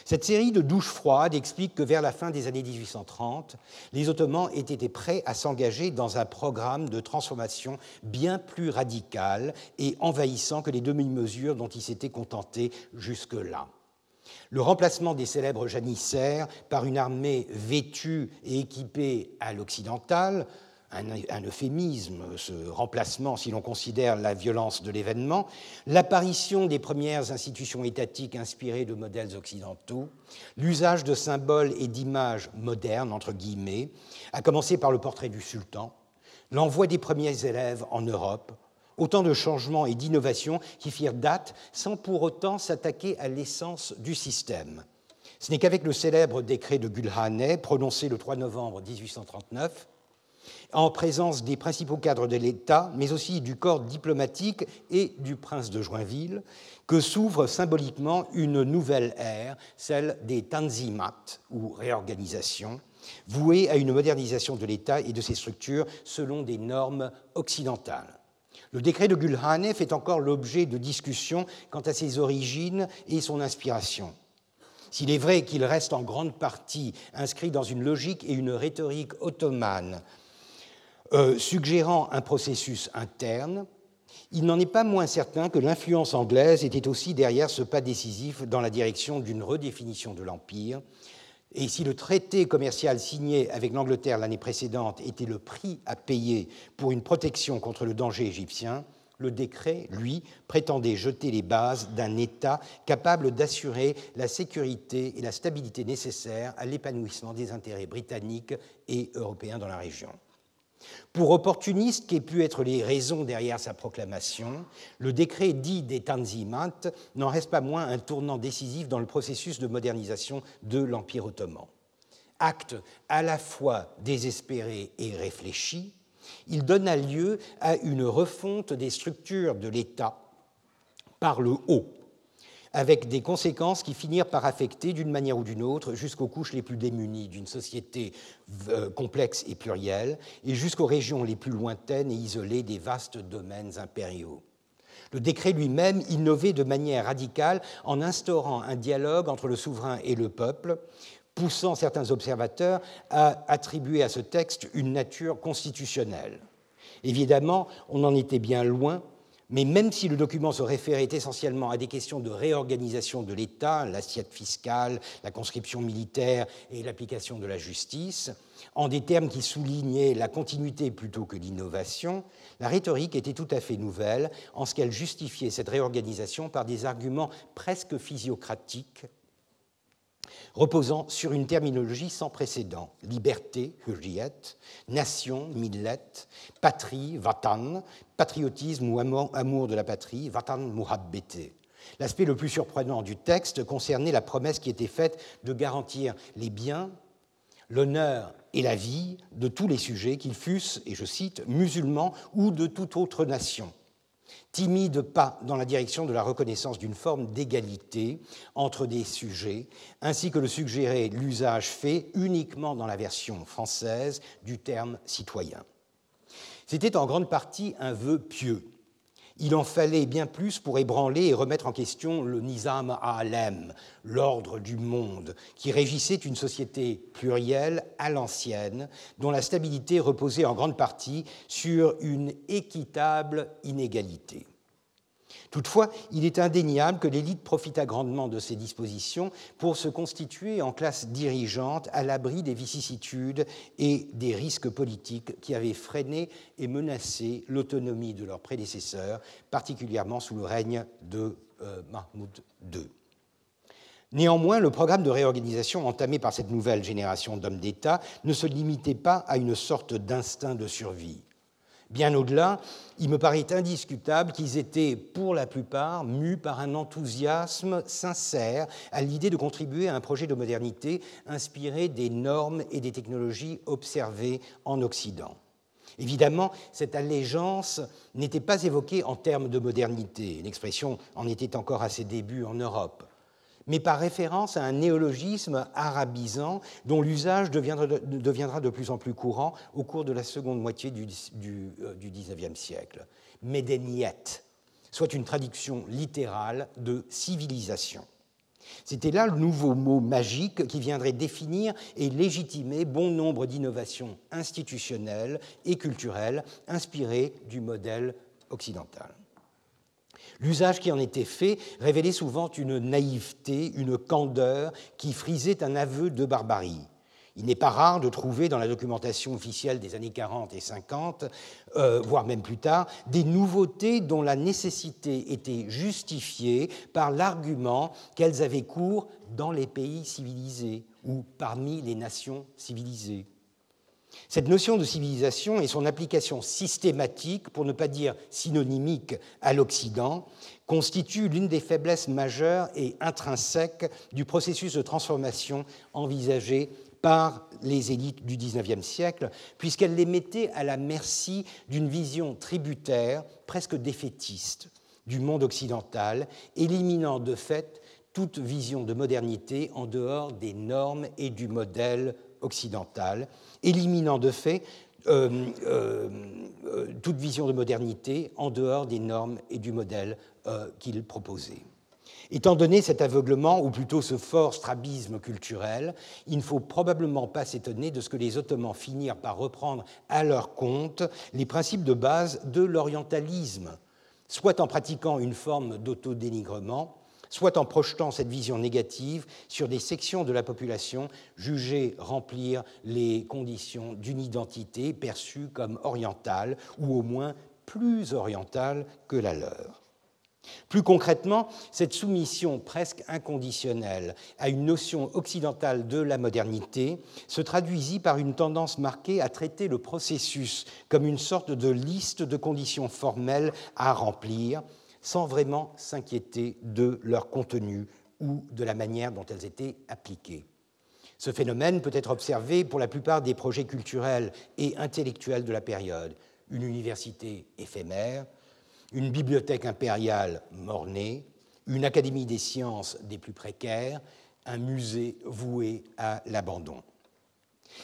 Cette série de douches froides explique que vers la fin des années 1830, les Ottomans aient été prêts à s'engager dans un programme de transformation bien plus radical et envahissant que les demi-mesures dont ils s'étaient contentés jusque-là. Le remplacement des célèbres janissaires par une armée vêtue et équipée à l'occidental, un, euphémisme, ce remplacement si l'on considère la violence de l'événement, l'apparition des premières institutions étatiques inspirées de modèles occidentaux, l'usage de symboles et d'images modernes, entre guillemets, à commencer par le portrait du sultan, l'envoi des premiers élèves en Europe, autant de changements et d'innovations qui firent date sans pour autant s'attaquer à l'essence du système. Ce n'est qu'avec le célèbre décret de Gülhane, prononcé le 3 novembre 1839, en présence des principaux cadres de l'État, mais aussi du corps diplomatique et du prince de Joinville, que s'ouvre symboliquement une nouvelle ère, celle des tanzimat, ou réorganisations, vouée à une modernisation de l'État et de ses structures selon des normes occidentales. Le décret de Gülhane fait encore l'objet de discussions quant à ses origines et son inspiration. S'il est vrai qu'il reste en grande partie inscrit dans une logique et une rhétorique ottomane euh, suggérant un processus interne, il n'en est pas moins certain que l'influence anglaise était aussi derrière ce pas décisif dans la direction d'une redéfinition de l'Empire. Et si le traité commercial signé avec l'Angleterre l'année précédente était le prix à payer pour une protection contre le danger égyptien, le décret, lui, prétendait jeter les bases d'un État capable d'assurer la sécurité et la stabilité nécessaires à l'épanouissement des intérêts britanniques et européens dans la région. Pour opportuniste qu'aient pu être les raisons derrière sa proclamation, le décret dit des Tanzimat n'en reste pas moins un tournant décisif dans le processus de modernisation de l'Empire ottoman. Acte à la fois désespéré et réfléchi, il donna lieu à une refonte des structures de l'État par le haut, avec des conséquences qui finirent par affecter d'une manière ou d'une autre jusqu'aux couches les plus démunies d'une société euh, complexe et plurielle, et jusqu'aux régions les plus lointaines et isolées des vastes domaines impériaux. Le décret lui-même innovait de manière radicale en instaurant un dialogue entre le souverain et le peuple, poussant certains observateurs à attribuer à ce texte une nature constitutionnelle. Évidemment, on en était bien loin, mais même si le document se référait essentiellement à des questions de réorganisation de l'État, l'assiette fiscale, la conscription militaire et l'application de la justice, en des termes qui soulignaient la continuité plutôt que l'innovation, la rhétorique était tout à fait nouvelle en ce qu'elle justifiait cette réorganisation par des arguments presque physiocratiques reposant sur une terminologie sans précédent liberté, hurriyet, nation, millet, patrie, vatan, patriotisme ou amour de la patrie, vatan. L'aspect le plus surprenant du texte concernait la promesse qui était faite de garantir les biens, l'honneur et la vie de tous les sujets, qu'ils fussent, et je cite, musulmans ou de toute autre nation timide pas dans la direction de la reconnaissance d'une forme d'égalité entre des sujets, ainsi que le suggérait l'usage fait uniquement dans la version française du terme citoyen. C'était en grande partie un vœu pieux, il en fallait bien plus pour ébranler et remettre en question le nizam a'alem, l'ordre du monde, qui régissait une société plurielle à l'ancienne, dont la stabilité reposait en grande partie sur une équitable inégalité. Toutefois, il est indéniable que l'élite profita grandement de ces dispositions pour se constituer en classe dirigeante à l'abri des vicissitudes et des risques politiques qui avaient freiné et menacé l'autonomie de leurs prédécesseurs, particulièrement sous le règne de euh, Mahmoud II. Néanmoins, le programme de réorganisation entamé par cette nouvelle génération d'hommes d'État ne se limitait pas à une sorte d'instinct de survie. Bien au-delà, il me paraît indiscutable qu'ils étaient pour la plupart mus par un enthousiasme sincère à l'idée de contribuer à un projet de modernité inspiré des normes et des technologies observées en Occident. Évidemment, cette allégeance n'était pas évoquée en termes de modernité, l'expression en était encore à ses débuts en Europe mais par référence à un néologisme arabisant dont l'usage deviendra, de plus en plus courant au cours de la seconde moitié du, XIXe euh, siècle. Medeniet, soit une traduction littérale de civilisation. C'était là le nouveau mot magique qui viendrait définir et légitimer bon nombre d'innovations institutionnelles et culturelles inspirées du modèle occidental. L'usage qui en était fait révélait souvent une naïveté, une candeur qui frisait un aveu de barbarie. Il n'est pas rare de trouver dans la documentation officielle des années 40 et 50, euh, voire même plus tard, des nouveautés dont la nécessité était justifiée par l'argument qu'elles avaient cours dans les pays civilisés ou parmi les nations civilisées. Cette notion de civilisation et son application systématique, pour ne pas dire synonymique, à l'Occident, constitue l'une des faiblesses majeures et intrinsèques du processus de transformation envisagé par les élites du XIXe siècle, puisqu'elle les mettait à la merci d'une vision tributaire, presque défaitiste, du monde occidental, éliminant de fait toute vision de modernité en dehors des normes et du modèle occidental, éliminant de fait euh, euh, euh, toute vision de modernité en dehors des normes et du modèle qu'il proposait. Étant donné cet aveuglement, ou plutôt ce fort strabisme culturel, il ne faut probablement pas s'étonner de ce que les Ottomans finirent par reprendre à leur compte les principes de base de l'orientalisme, soit en pratiquant une forme d'autodénigrement, soit en projetant cette vision négative sur des sections de la population jugées remplir les conditions d'une identité perçue comme orientale, ou au moins plus orientale que la leur. Plus concrètement, cette soumission presque inconditionnelle à une notion occidentale de la modernité se traduisit par une tendance marquée à traiter le processus comme une sorte de liste de conditions formelles à remplir, sans vraiment s'inquiéter de leur contenu ou de la manière dont elles étaient appliquées. Ce phénomène peut être observé pour la plupart des projets culturels et intellectuels de la période. Une université éphémère, une bibliothèque impériale mornée, une académie des sciences des plus précaires, un musée voué à l'abandon.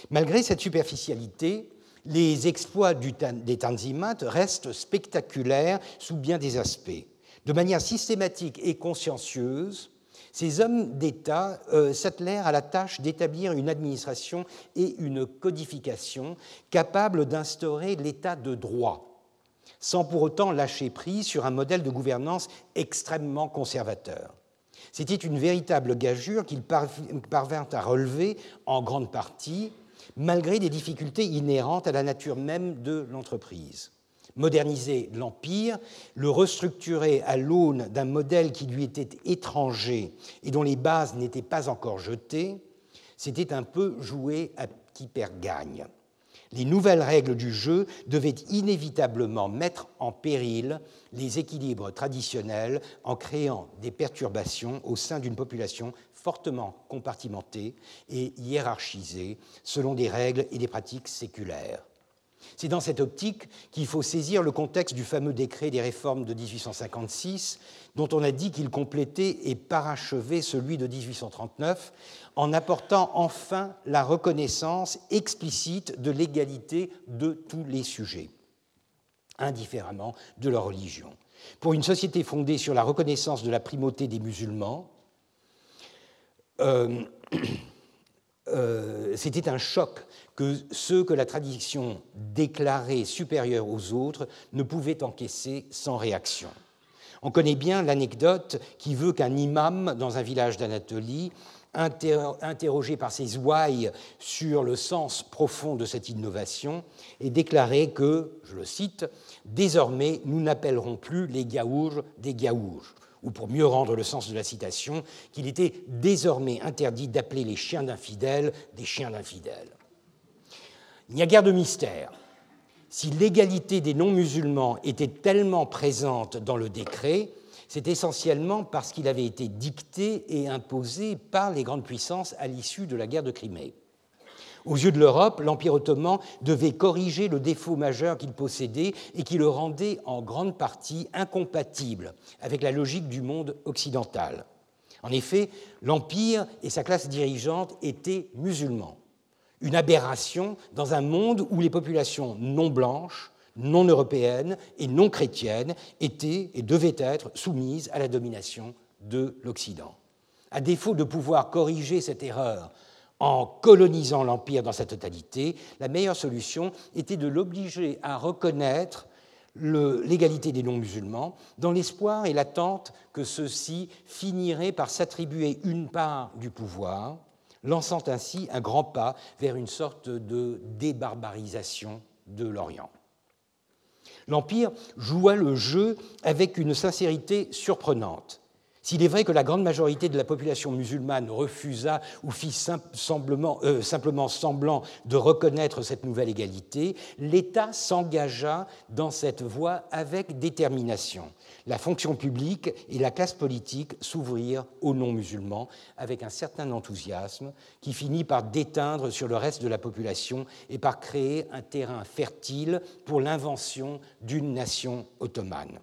Malgré cette superficialité, les exploits des Tanzimat restent spectaculaires sous bien des aspects. De manière systématique et consciencieuse, ces hommes d'État euh, s'attelèrent à la tâche d'établir une administration et une codification capables d'instaurer l'état de droit, sans pour autant lâcher prise sur un modèle de gouvernance extrêmement conservateur. C'était une véritable gageure qu'ils parvinrent à relever en grande partie, malgré des difficultés inhérentes à la nature même de l'entreprise moderniser l'Empire, le restructurer à l'aune d'un modèle qui lui était étranger et dont les bases n'étaient pas encore jetées, c'était un peu jouer à qui perd gagne. Les nouvelles règles du jeu devaient inévitablement mettre en péril les équilibres traditionnels en créant des perturbations au sein d'une population fortement compartimentée et hiérarchisée selon des règles et des pratiques séculaires. C'est dans cette optique qu'il faut saisir le contexte du fameux décret des réformes de 1856, dont on a dit qu'il complétait et parachevait celui de 1839, en apportant enfin la reconnaissance explicite de l'égalité de tous les sujets, indifféremment de leur religion. Pour une société fondée sur la reconnaissance de la primauté des musulmans, euh, euh, c'était un choc que ceux que la tradition déclarait supérieurs aux autres ne pouvaient encaisser sans réaction. On connaît bien l'anecdote qui veut qu'un imam dans un village d'Anatolie, interrogé par ses ouailles sur le sens profond de cette innovation, ait déclaré que, je le cite, Désormais, nous n'appellerons plus les gaouges des gaouges ou pour mieux rendre le sens de la citation, qu'il était désormais interdit d'appeler les chiens d'infidèles des chiens d'infidèles. Il n'y a guère de mystère. Si l'égalité des non-musulmans était tellement présente dans le décret, c'est essentiellement parce qu'il avait été dicté et imposé par les grandes puissances à l'issue de la guerre de Crimée. Aux yeux de l'Europe, l'Empire ottoman devait corriger le défaut majeur qu'il possédait et qui le rendait en grande partie incompatible avec la logique du monde occidental. En effet, l'Empire et sa classe dirigeante étaient musulmans une aberration dans un monde où les populations non blanches, non européennes et non chrétiennes étaient et devaient être soumises à la domination de l'Occident. À défaut de pouvoir corriger cette erreur en colonisant l'Empire dans sa totalité, la meilleure solution était de l'obliger à reconnaître l'égalité des non-musulmans, dans l'espoir et l'attente que ceux-ci finiraient par s'attribuer une part du pouvoir, lançant ainsi un grand pas vers une sorte de débarbarisation de l'Orient. L'Empire joua le jeu avec une sincérité surprenante. S'il est vrai que la grande majorité de la population musulmane refusa ou fit euh, simplement semblant de reconnaître cette nouvelle égalité, l'État s'engagea dans cette voie avec détermination la fonction publique et la classe politique s'ouvrirent aux non-musulmans avec un certain enthousiasme qui finit par déteindre sur le reste de la population et par créer un terrain fertile pour l'invention d'une nation ottomane.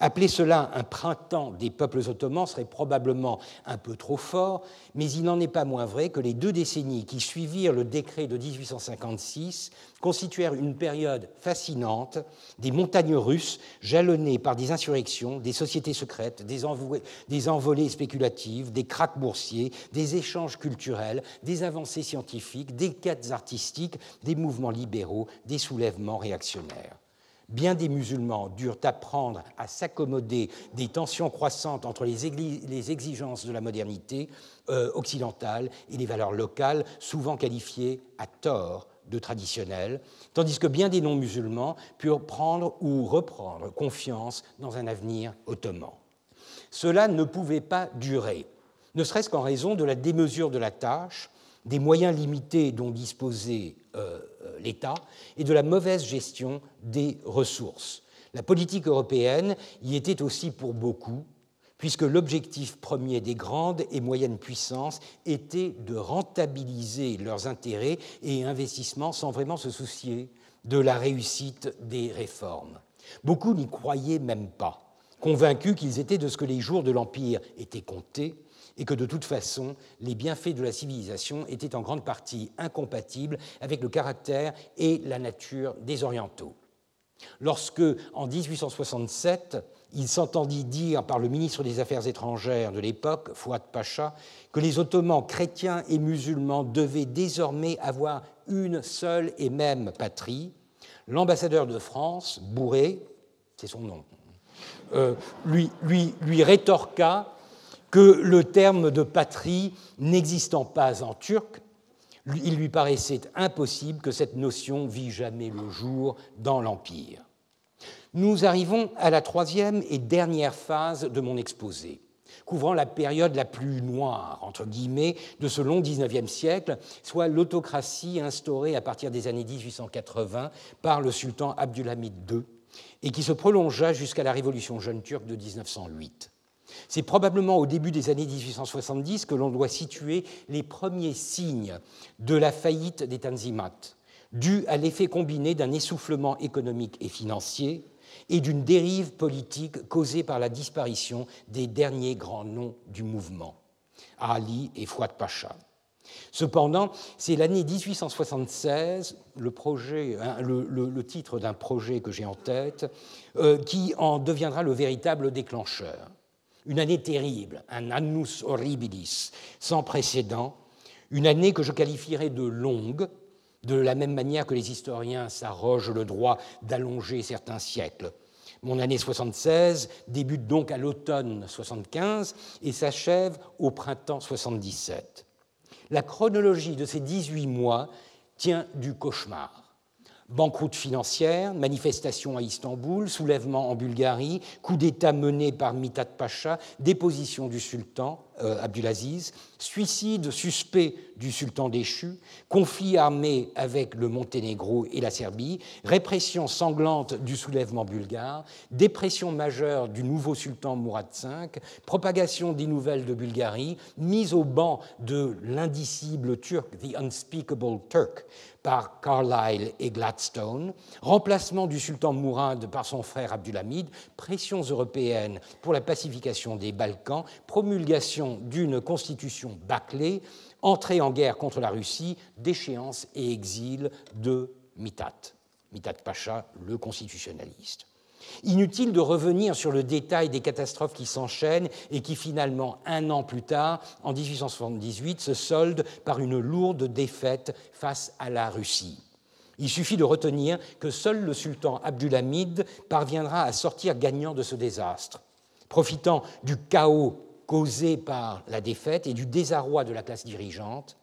Appeler cela un printemps des peuples ottomans serait probablement un peu trop fort, mais il n'en est pas moins vrai que les deux décennies qui suivirent le décret de 1856 constituèrent une période fascinante des montagnes russes jalonnées par des insurrections, des sociétés secrètes, des, envolées spéculatives, des cracks boursiers, des échanges culturels, des avancées scientifiques, des quêtes artistiques, des mouvements libéraux, des soulèvements réactionnaires. Bien des musulmans durent apprendre à s'accommoder des tensions croissantes entre les, exigences de la modernité euh, occidentale et les valeurs locales, souvent qualifiées à tort de traditionnelles, tandis que bien des non-musulmans purent prendre ou reprendre confiance dans un avenir ottoman. Cela ne pouvait pas durer, ne serait-ce qu'en raison de la démesure de la tâche, des moyens limités dont disposait euh, euh, l'État et de la mauvaise gestion des ressources. La politique européenne y était aussi pour beaucoup, puisque l'objectif premier des grandes et moyennes puissances était de rentabiliser leurs intérêts et investissements sans vraiment se soucier de la réussite des réformes. Beaucoup n'y croyaient même pas, convaincus qu'ils étaient de ce que les jours de l'Empire étaient comptés et que de toute façon, les bienfaits de la civilisation étaient en grande partie incompatibles avec le caractère et la nature des Orientaux. Lorsque, en 1867, il s'entendit dire par le ministre des Affaires étrangères de l'époque, Fouad Pacha, que les Ottomans chrétiens et musulmans devaient désormais avoir une seule et même patrie, l'ambassadeur de France, Bourré, c'est son nom, euh, lui, rétorqua que le terme de patrie n'existant pas en turc, il lui paraissait impossible que cette notion vît jamais le jour dans l'Empire. Nous arrivons à la troisième et dernière phase de mon exposé, couvrant la période la plus noire, entre guillemets, de ce long XIXe siècle, soit l'autocratie instaurée à partir des années 1880 par le sultan Abdulhamid II, et qui se prolongea jusqu'à la révolution jeune turque de 1908. C'est probablement au début des années 1870 que l'on doit situer les premiers signes de la faillite des Tanzimat, due à l'effet combiné d'un essoufflement économique et financier et d'une dérive politique causée par la disparition des derniers grands noms du mouvement, Ali et Fouad Pacha. Cependant, c'est l'année 1876, le, projet, hein, le, titre d'un projet que j'ai en tête, euh, qui en deviendra le véritable déclencheur. Une année terrible, un annus horribilis, sans précédent, une année que je qualifierais de longue, de la même manière que les historiens s'arrogent le droit d'allonger certains siècles. Mon année 76 débute donc à l'automne 75 et s'achève au printemps 77. La chronologie de ces 18 mois tient du cauchemar. Banqueroute financière, manifestation à Istanbul, soulèvement en Bulgarie, coup d'État mené par Mithat Pacha, déposition du sultan Abdulaziz, suicide suspect du sultan déchu, conflit armé avec le Monténégro et la Serbie, répression sanglante du soulèvement bulgare, dépression majeure du nouveau sultan Mourad V, propagation des nouvelles de Bulgarie, mise au banc de l'indicible turc, the unspeakable Turk, par Carlyle et Gladstone, remplacement du sultan Mourad par son frère Abdulhamid, pressions européennes pour la pacification des Balkans, promulgation d'une constitution bâclée, entrée en guerre contre la Russie, déchéance et exil de Mitat, Mitat Pacha, le constitutionnaliste. Inutile de revenir sur le détail des catastrophes qui s'enchaînent et qui finalement, un an plus tard, en 1878, se soldent par une lourde défaite face à la Russie. Il suffit de retenir que seul le sultan Abdulhamid parviendra à sortir gagnant de ce désastre. Profitant du chaos causé par la défaite et du désarroi de la classe dirigeante,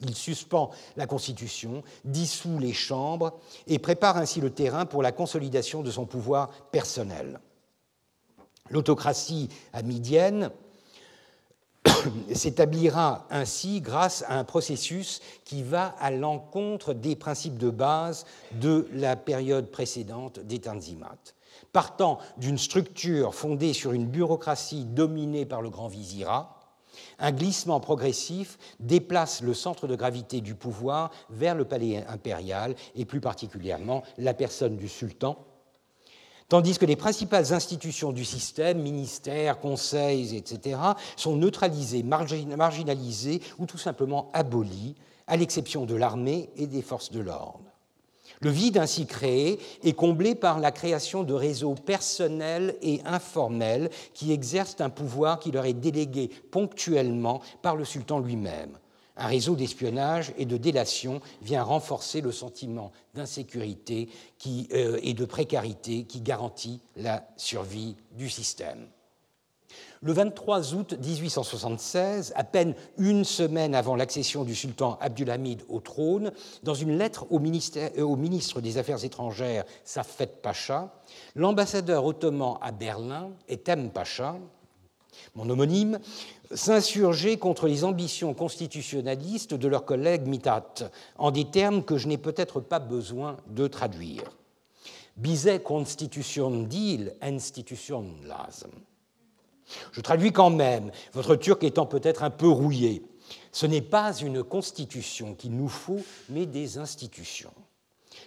il suspend la Constitution, dissout les chambres et prépare ainsi le terrain pour la consolidation de son pouvoir personnel. L'autocratie amidienne s'établira ainsi grâce à un processus qui va à l'encontre des principes de base de la période précédente des Tanzimat. Partant d'une structure fondée sur une bureaucratie dominée par le grand vizirat, un glissement progressif déplace le centre de gravité du pouvoir vers le palais impérial et plus particulièrement la personne du sultan, tandis que les principales institutions du système, ministères, conseils, etc., sont neutralisées, marginalisées ou tout simplement abolies, à l'exception de l'armée et des forces de l'ordre. Le vide ainsi créé est comblé par la création de réseaux personnels et informels qui exercent un pouvoir qui leur est délégué ponctuellement par le sultan lui-même. Un réseau d'espionnage et de délation vient renforcer le sentiment d'insécurité euh, et de précarité qui garantit la survie du système. Le 23 août 1876, à peine une semaine avant l'accession du sultan Abdulhamid au trône, dans une lettre au, euh, ministre des Affaires étrangères, Safet Pacha, l'ambassadeur ottoman à Berlin, Etem Pacha, mon homonyme, s'insurgeait contre les ambitions constitutionnalistes de leur collègue Mitat, en des termes que je n'ai peut-être pas besoin de traduire. Bise constitution deal institution. Je traduis quand même, votre turc étant peut-être un peu rouillé. Ce n'est pas une constitution qu'il nous faut, mais des institutions.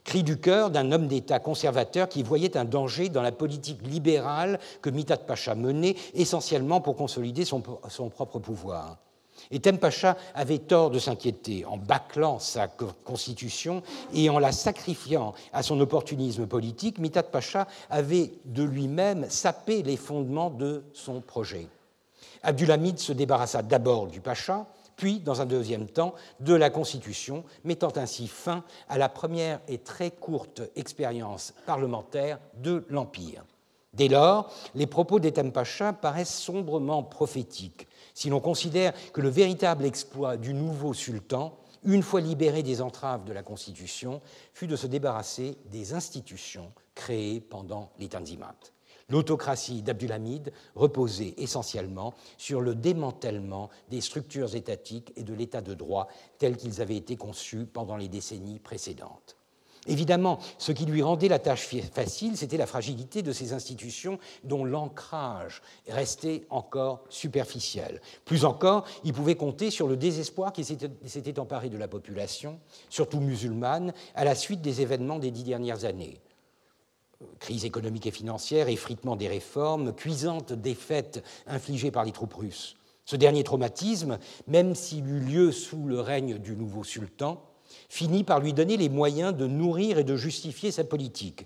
Cri du cœur d'un homme d'État conservateur qui voyait un danger dans la politique libérale que Mitat Pacha menait, essentiellement pour consolider son, son propre pouvoir. Et Tempacha avait tort de s'inquiéter en bâclant sa constitution et en la sacrifiant à son opportunisme politique. Mitat Pacha avait de lui-même sapé les fondements de son projet. Abdulhamid se débarrassa d'abord du Pacha, puis, dans un deuxième temps, de la Constitution, mettant ainsi fin à la première et très courte expérience parlementaire de l'Empire. Dès lors, les propos d'Etem Pacha paraissent sombrement prophétiques si l'on considère que le véritable exploit du nouveau sultan, une fois libéré des entraves de la Constitution, fut de se débarrasser des institutions créées pendant les Tanzimat. L'autocratie d'Abdulhamid reposait essentiellement sur le démantèlement des structures étatiques et de l'état de droit tels qu'ils avaient été conçus pendant les décennies précédentes. Évidemment, ce qui lui rendait la tâche facile, c'était la fragilité de ces institutions dont l'ancrage restait encore superficiel. Plus encore, il pouvait compter sur le désespoir qui s'était emparé de la population, surtout musulmane, à la suite des événements des dix dernières années crise économique et financière, effritement des réformes, cuisante défaite infligée par les troupes russes. Ce dernier traumatisme, même s'il eut lieu sous le règne du nouveau sultan, finit par lui donner les moyens de nourrir et de justifier sa politique.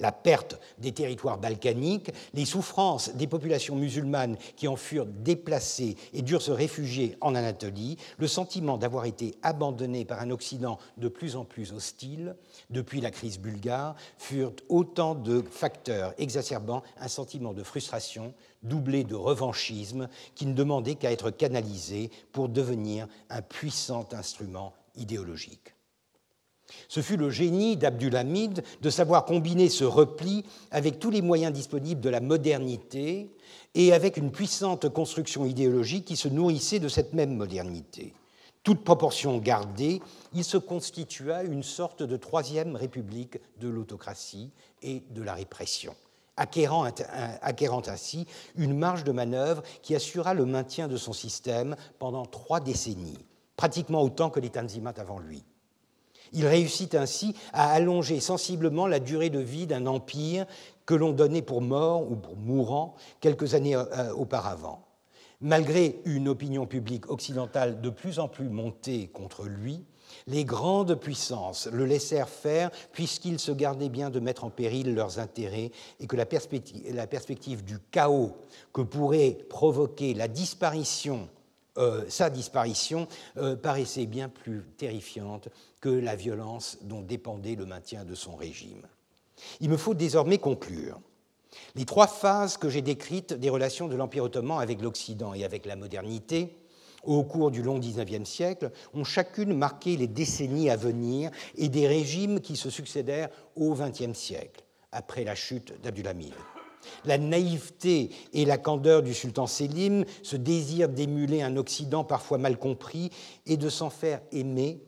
La perte des territoires balkaniques, les souffrances des populations musulmanes qui en furent déplacées et durent se réfugier en Anatolie, le sentiment d'avoir été abandonné par un Occident de plus en plus hostile depuis la crise bulgare furent autant de facteurs exacerbant un sentiment de frustration doublé de revanchisme qui ne demandait qu'à être canalisé pour devenir un puissant instrument idéologique. Ce fut le génie d'Abdulhamid de savoir combiner ce repli avec tous les moyens disponibles de la modernité et avec une puissante construction idéologique qui se nourrissait de cette même modernité. Toute proportion gardée, il se constitua une sorte de troisième république de l'autocratie et de la répression, acquérant, ainsi une marge de manœuvre qui assura le maintien de son système pendant trois décennies, pratiquement autant que les Tanzimat avant lui. Il réussit ainsi à allonger sensiblement la durée de vie d'un empire que l'on donnait pour mort ou pour mourant quelques années euh, auparavant. Malgré une opinion publique occidentale de plus en plus montée contre lui, les grandes puissances le laissèrent faire puisqu'ils se gardaient bien de mettre en péril leurs intérêts et que la perspective, du chaos que pourrait provoquer euh, sa disparition euh, paraissait bien plus terrifiante que la violence dont dépendait le maintien de son régime. Il me faut désormais conclure. Les trois phases que j'ai décrites des relations de l'Empire ottoman avec l'Occident et avec la modernité au cours du long XIXe siècle ont chacune marqué les décennies à venir et des régimes qui se succédèrent au XXe siècle, après la chute d'Abdulhamid. La naïveté et la candeur du sultan Sélim, ce désir d'émuler un Occident parfois mal compris et de s'en faire aimer,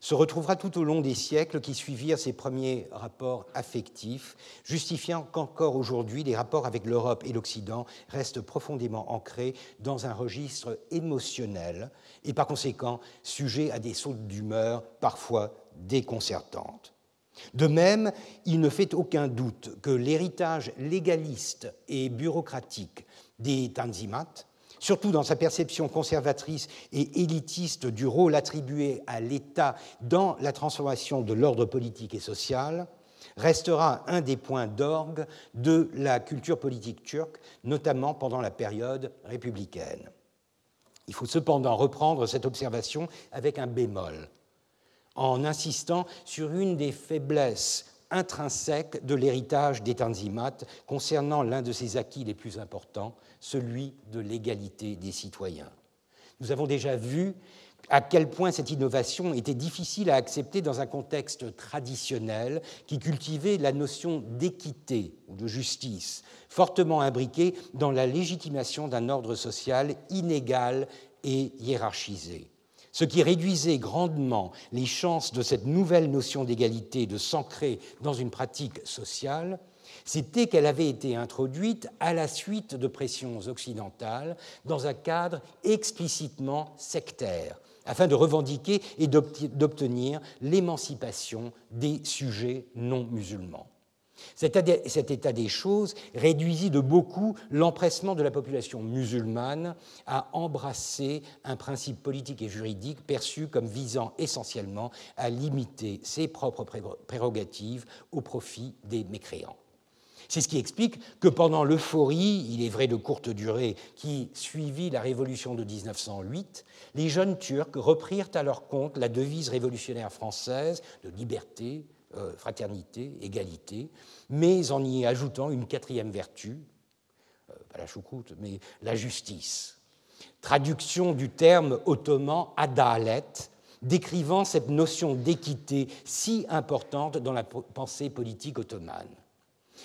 se retrouvera tout au long des siècles qui suivirent ces premiers rapports affectifs, justifiant qu'encore aujourd'hui les rapports avec l'Europe et l'Occident restent profondément ancrés dans un registre émotionnel et par conséquent sujets à des sautes d'humeur parfois déconcertantes. De même, il ne fait aucun doute que l'héritage légaliste et bureaucratique des Tanzimat, surtout dans sa perception conservatrice et élitiste du rôle attribué à l'État dans la transformation de l'ordre politique et social, restera un des points d'orgue de la culture politique turque, notamment pendant la période républicaine. Il faut cependant reprendre cette observation avec un bémol en insistant sur une des faiblesses intrinsèques de l'héritage des Tanzimat concernant l'un de ses acquis les plus importants, celui de l'égalité des citoyens. Nous avons déjà vu à quel point cette innovation était difficile à accepter dans un contexte traditionnel qui cultivait la notion d'équité ou de justice, fortement imbriquée dans la légitimation d'un ordre social inégal et hiérarchisé ce qui réduisait grandement les chances de cette nouvelle notion d'égalité de s'ancrer dans une pratique sociale, c'était qu'elle avait été introduite à la suite de pressions occidentales dans un cadre explicitement sectaire, afin de revendiquer et d'obtenir l'émancipation des sujets non musulmans. Cet état des choses réduisit de beaucoup l'empressement de la population musulmane à embrasser un principe politique et juridique perçu comme visant essentiellement à limiter ses propres prérogatives au profit des mécréants. C'est ce qui explique que pendant l'euphorie, il est vrai de courte durée, qui suivit la révolution de 1908, les jeunes Turcs reprirent à leur compte la devise révolutionnaire française de liberté, euh, fraternité, égalité, mais en y ajoutant une quatrième vertu, euh, pas la choucroute, mais la justice. Traduction du terme ottoman adalet, décrivant cette notion d'équité si importante dans la pensée politique ottomane.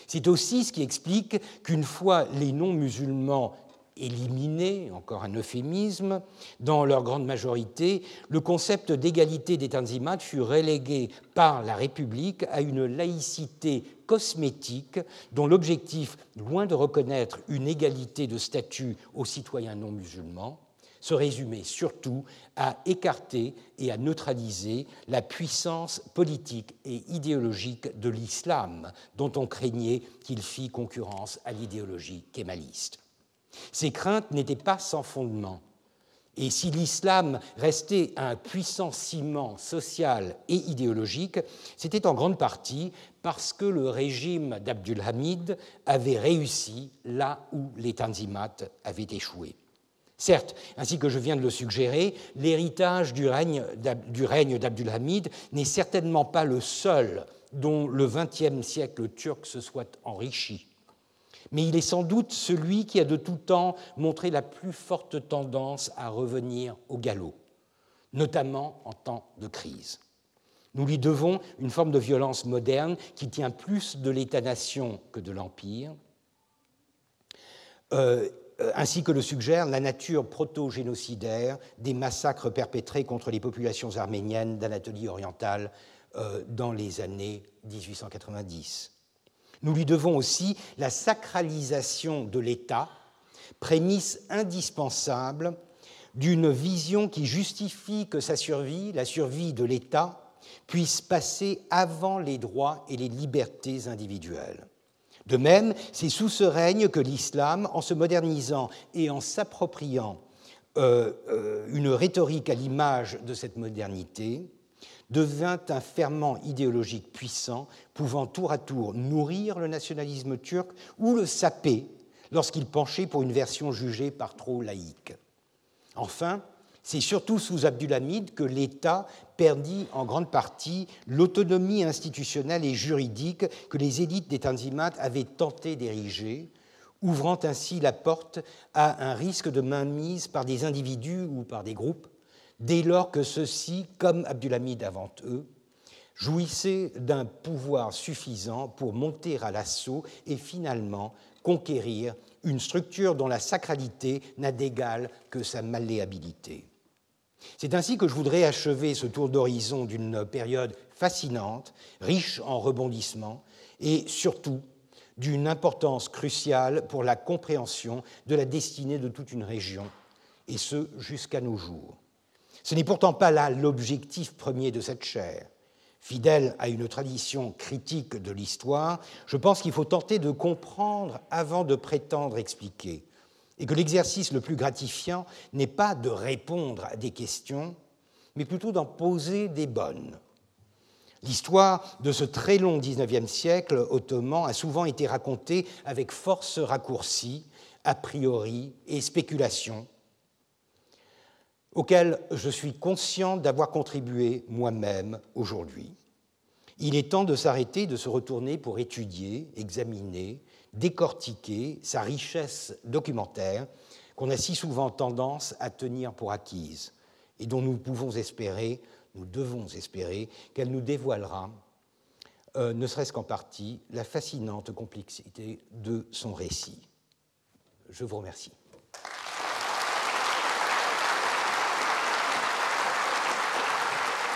C'est aussi ce qui explique qu'une fois les non-musulmans éliminés, encore un euphémisme, dans leur grande majorité, le concept d'égalité des Tanzimat fut relégué par la République à une laïcité cosmétique dont l'objectif, loin de reconnaître une égalité de statut aux citoyens non musulmans, se résumait surtout à écarter et à neutraliser la puissance politique et idéologique de l'islam, dont on craignait qu'il fît concurrence à l'idéologie kémaliste. Ces craintes n'étaient pas sans fondement. Et si l'islam restait un puissant ciment social et idéologique, c'était en grande partie parce que le régime d'Abdul Hamid avait réussi là où les Tanzimat avaient échoué. Certes, ainsi que je viens de le suggérer, l'héritage du règne d'Abdulhamid n'est certainement pas le seul dont le XXe siècle turc se soit enrichi. Mais il est sans doute celui qui a de tout temps montré la plus forte tendance à revenir au galop, notamment en temps de crise. Nous lui devons une forme de violence moderne qui tient plus de l'État-nation que de l'Empire. Euh, ainsi que le suggère la nature proto-génocidaire des massacres perpétrés contre les populations arméniennes d'Anatolie orientale euh, dans les années 1890. Nous lui devons aussi la sacralisation de l'État, prémisse indispensable d'une vision qui justifie que sa survie, la survie de l'État, puisse passer avant les droits et les libertés individuelles. De même, c'est sous ce règne que l'islam, en se modernisant et en s'appropriant euh, euh, une rhétorique à l'image de cette modernité, devint un ferment idéologique puissant, pouvant tour à tour nourrir le nationalisme turc ou le saper lorsqu'il penchait pour une version jugée par trop laïque. Enfin, c'est surtout sous Abdulhamid que l'État perdit en grande partie l'autonomie institutionnelle et juridique que les élites des Tanzimat avaient tenté d'ériger, ouvrant ainsi la porte à un risque de mainmise par des individus ou par des groupes, dès lors que ceux-ci, comme Abdulhamid avant eux, jouissaient d'un pouvoir suffisant pour monter à l'assaut et finalement conquérir une structure dont la sacralité n'a d'égal que sa malléabilité. C'est ainsi que je voudrais achever ce tour d'horizon d'une période fascinante, riche en rebondissements et surtout d'une importance cruciale pour la compréhension de la destinée de toute une région, et ce jusqu'à nos jours. Ce n'est pourtant pas là l'objectif premier de cette chaire. Fidèle à une tradition critique de l'histoire, je pense qu'il faut tenter de comprendre avant de prétendre expliquer et que l'exercice le plus gratifiant n'est pas de répondre à des questions, mais plutôt d'en poser des bonnes. L'histoire de ce très long XIXe siècle ottoman a souvent été racontée avec force raccourcis, a priori et spéculation, auxquelles je suis conscient d'avoir contribué moi-même aujourd'hui. Il est temps de s'arrêter, de se retourner pour étudier, examiner, décortiquer sa richesse documentaire qu'on a si souvent tendance à tenir pour acquise et dont nous pouvons espérer, nous devons espérer, qu'elle nous dévoilera, euh, ne serait-ce qu'en partie, la fascinante complexité de son récit. Je vous remercie.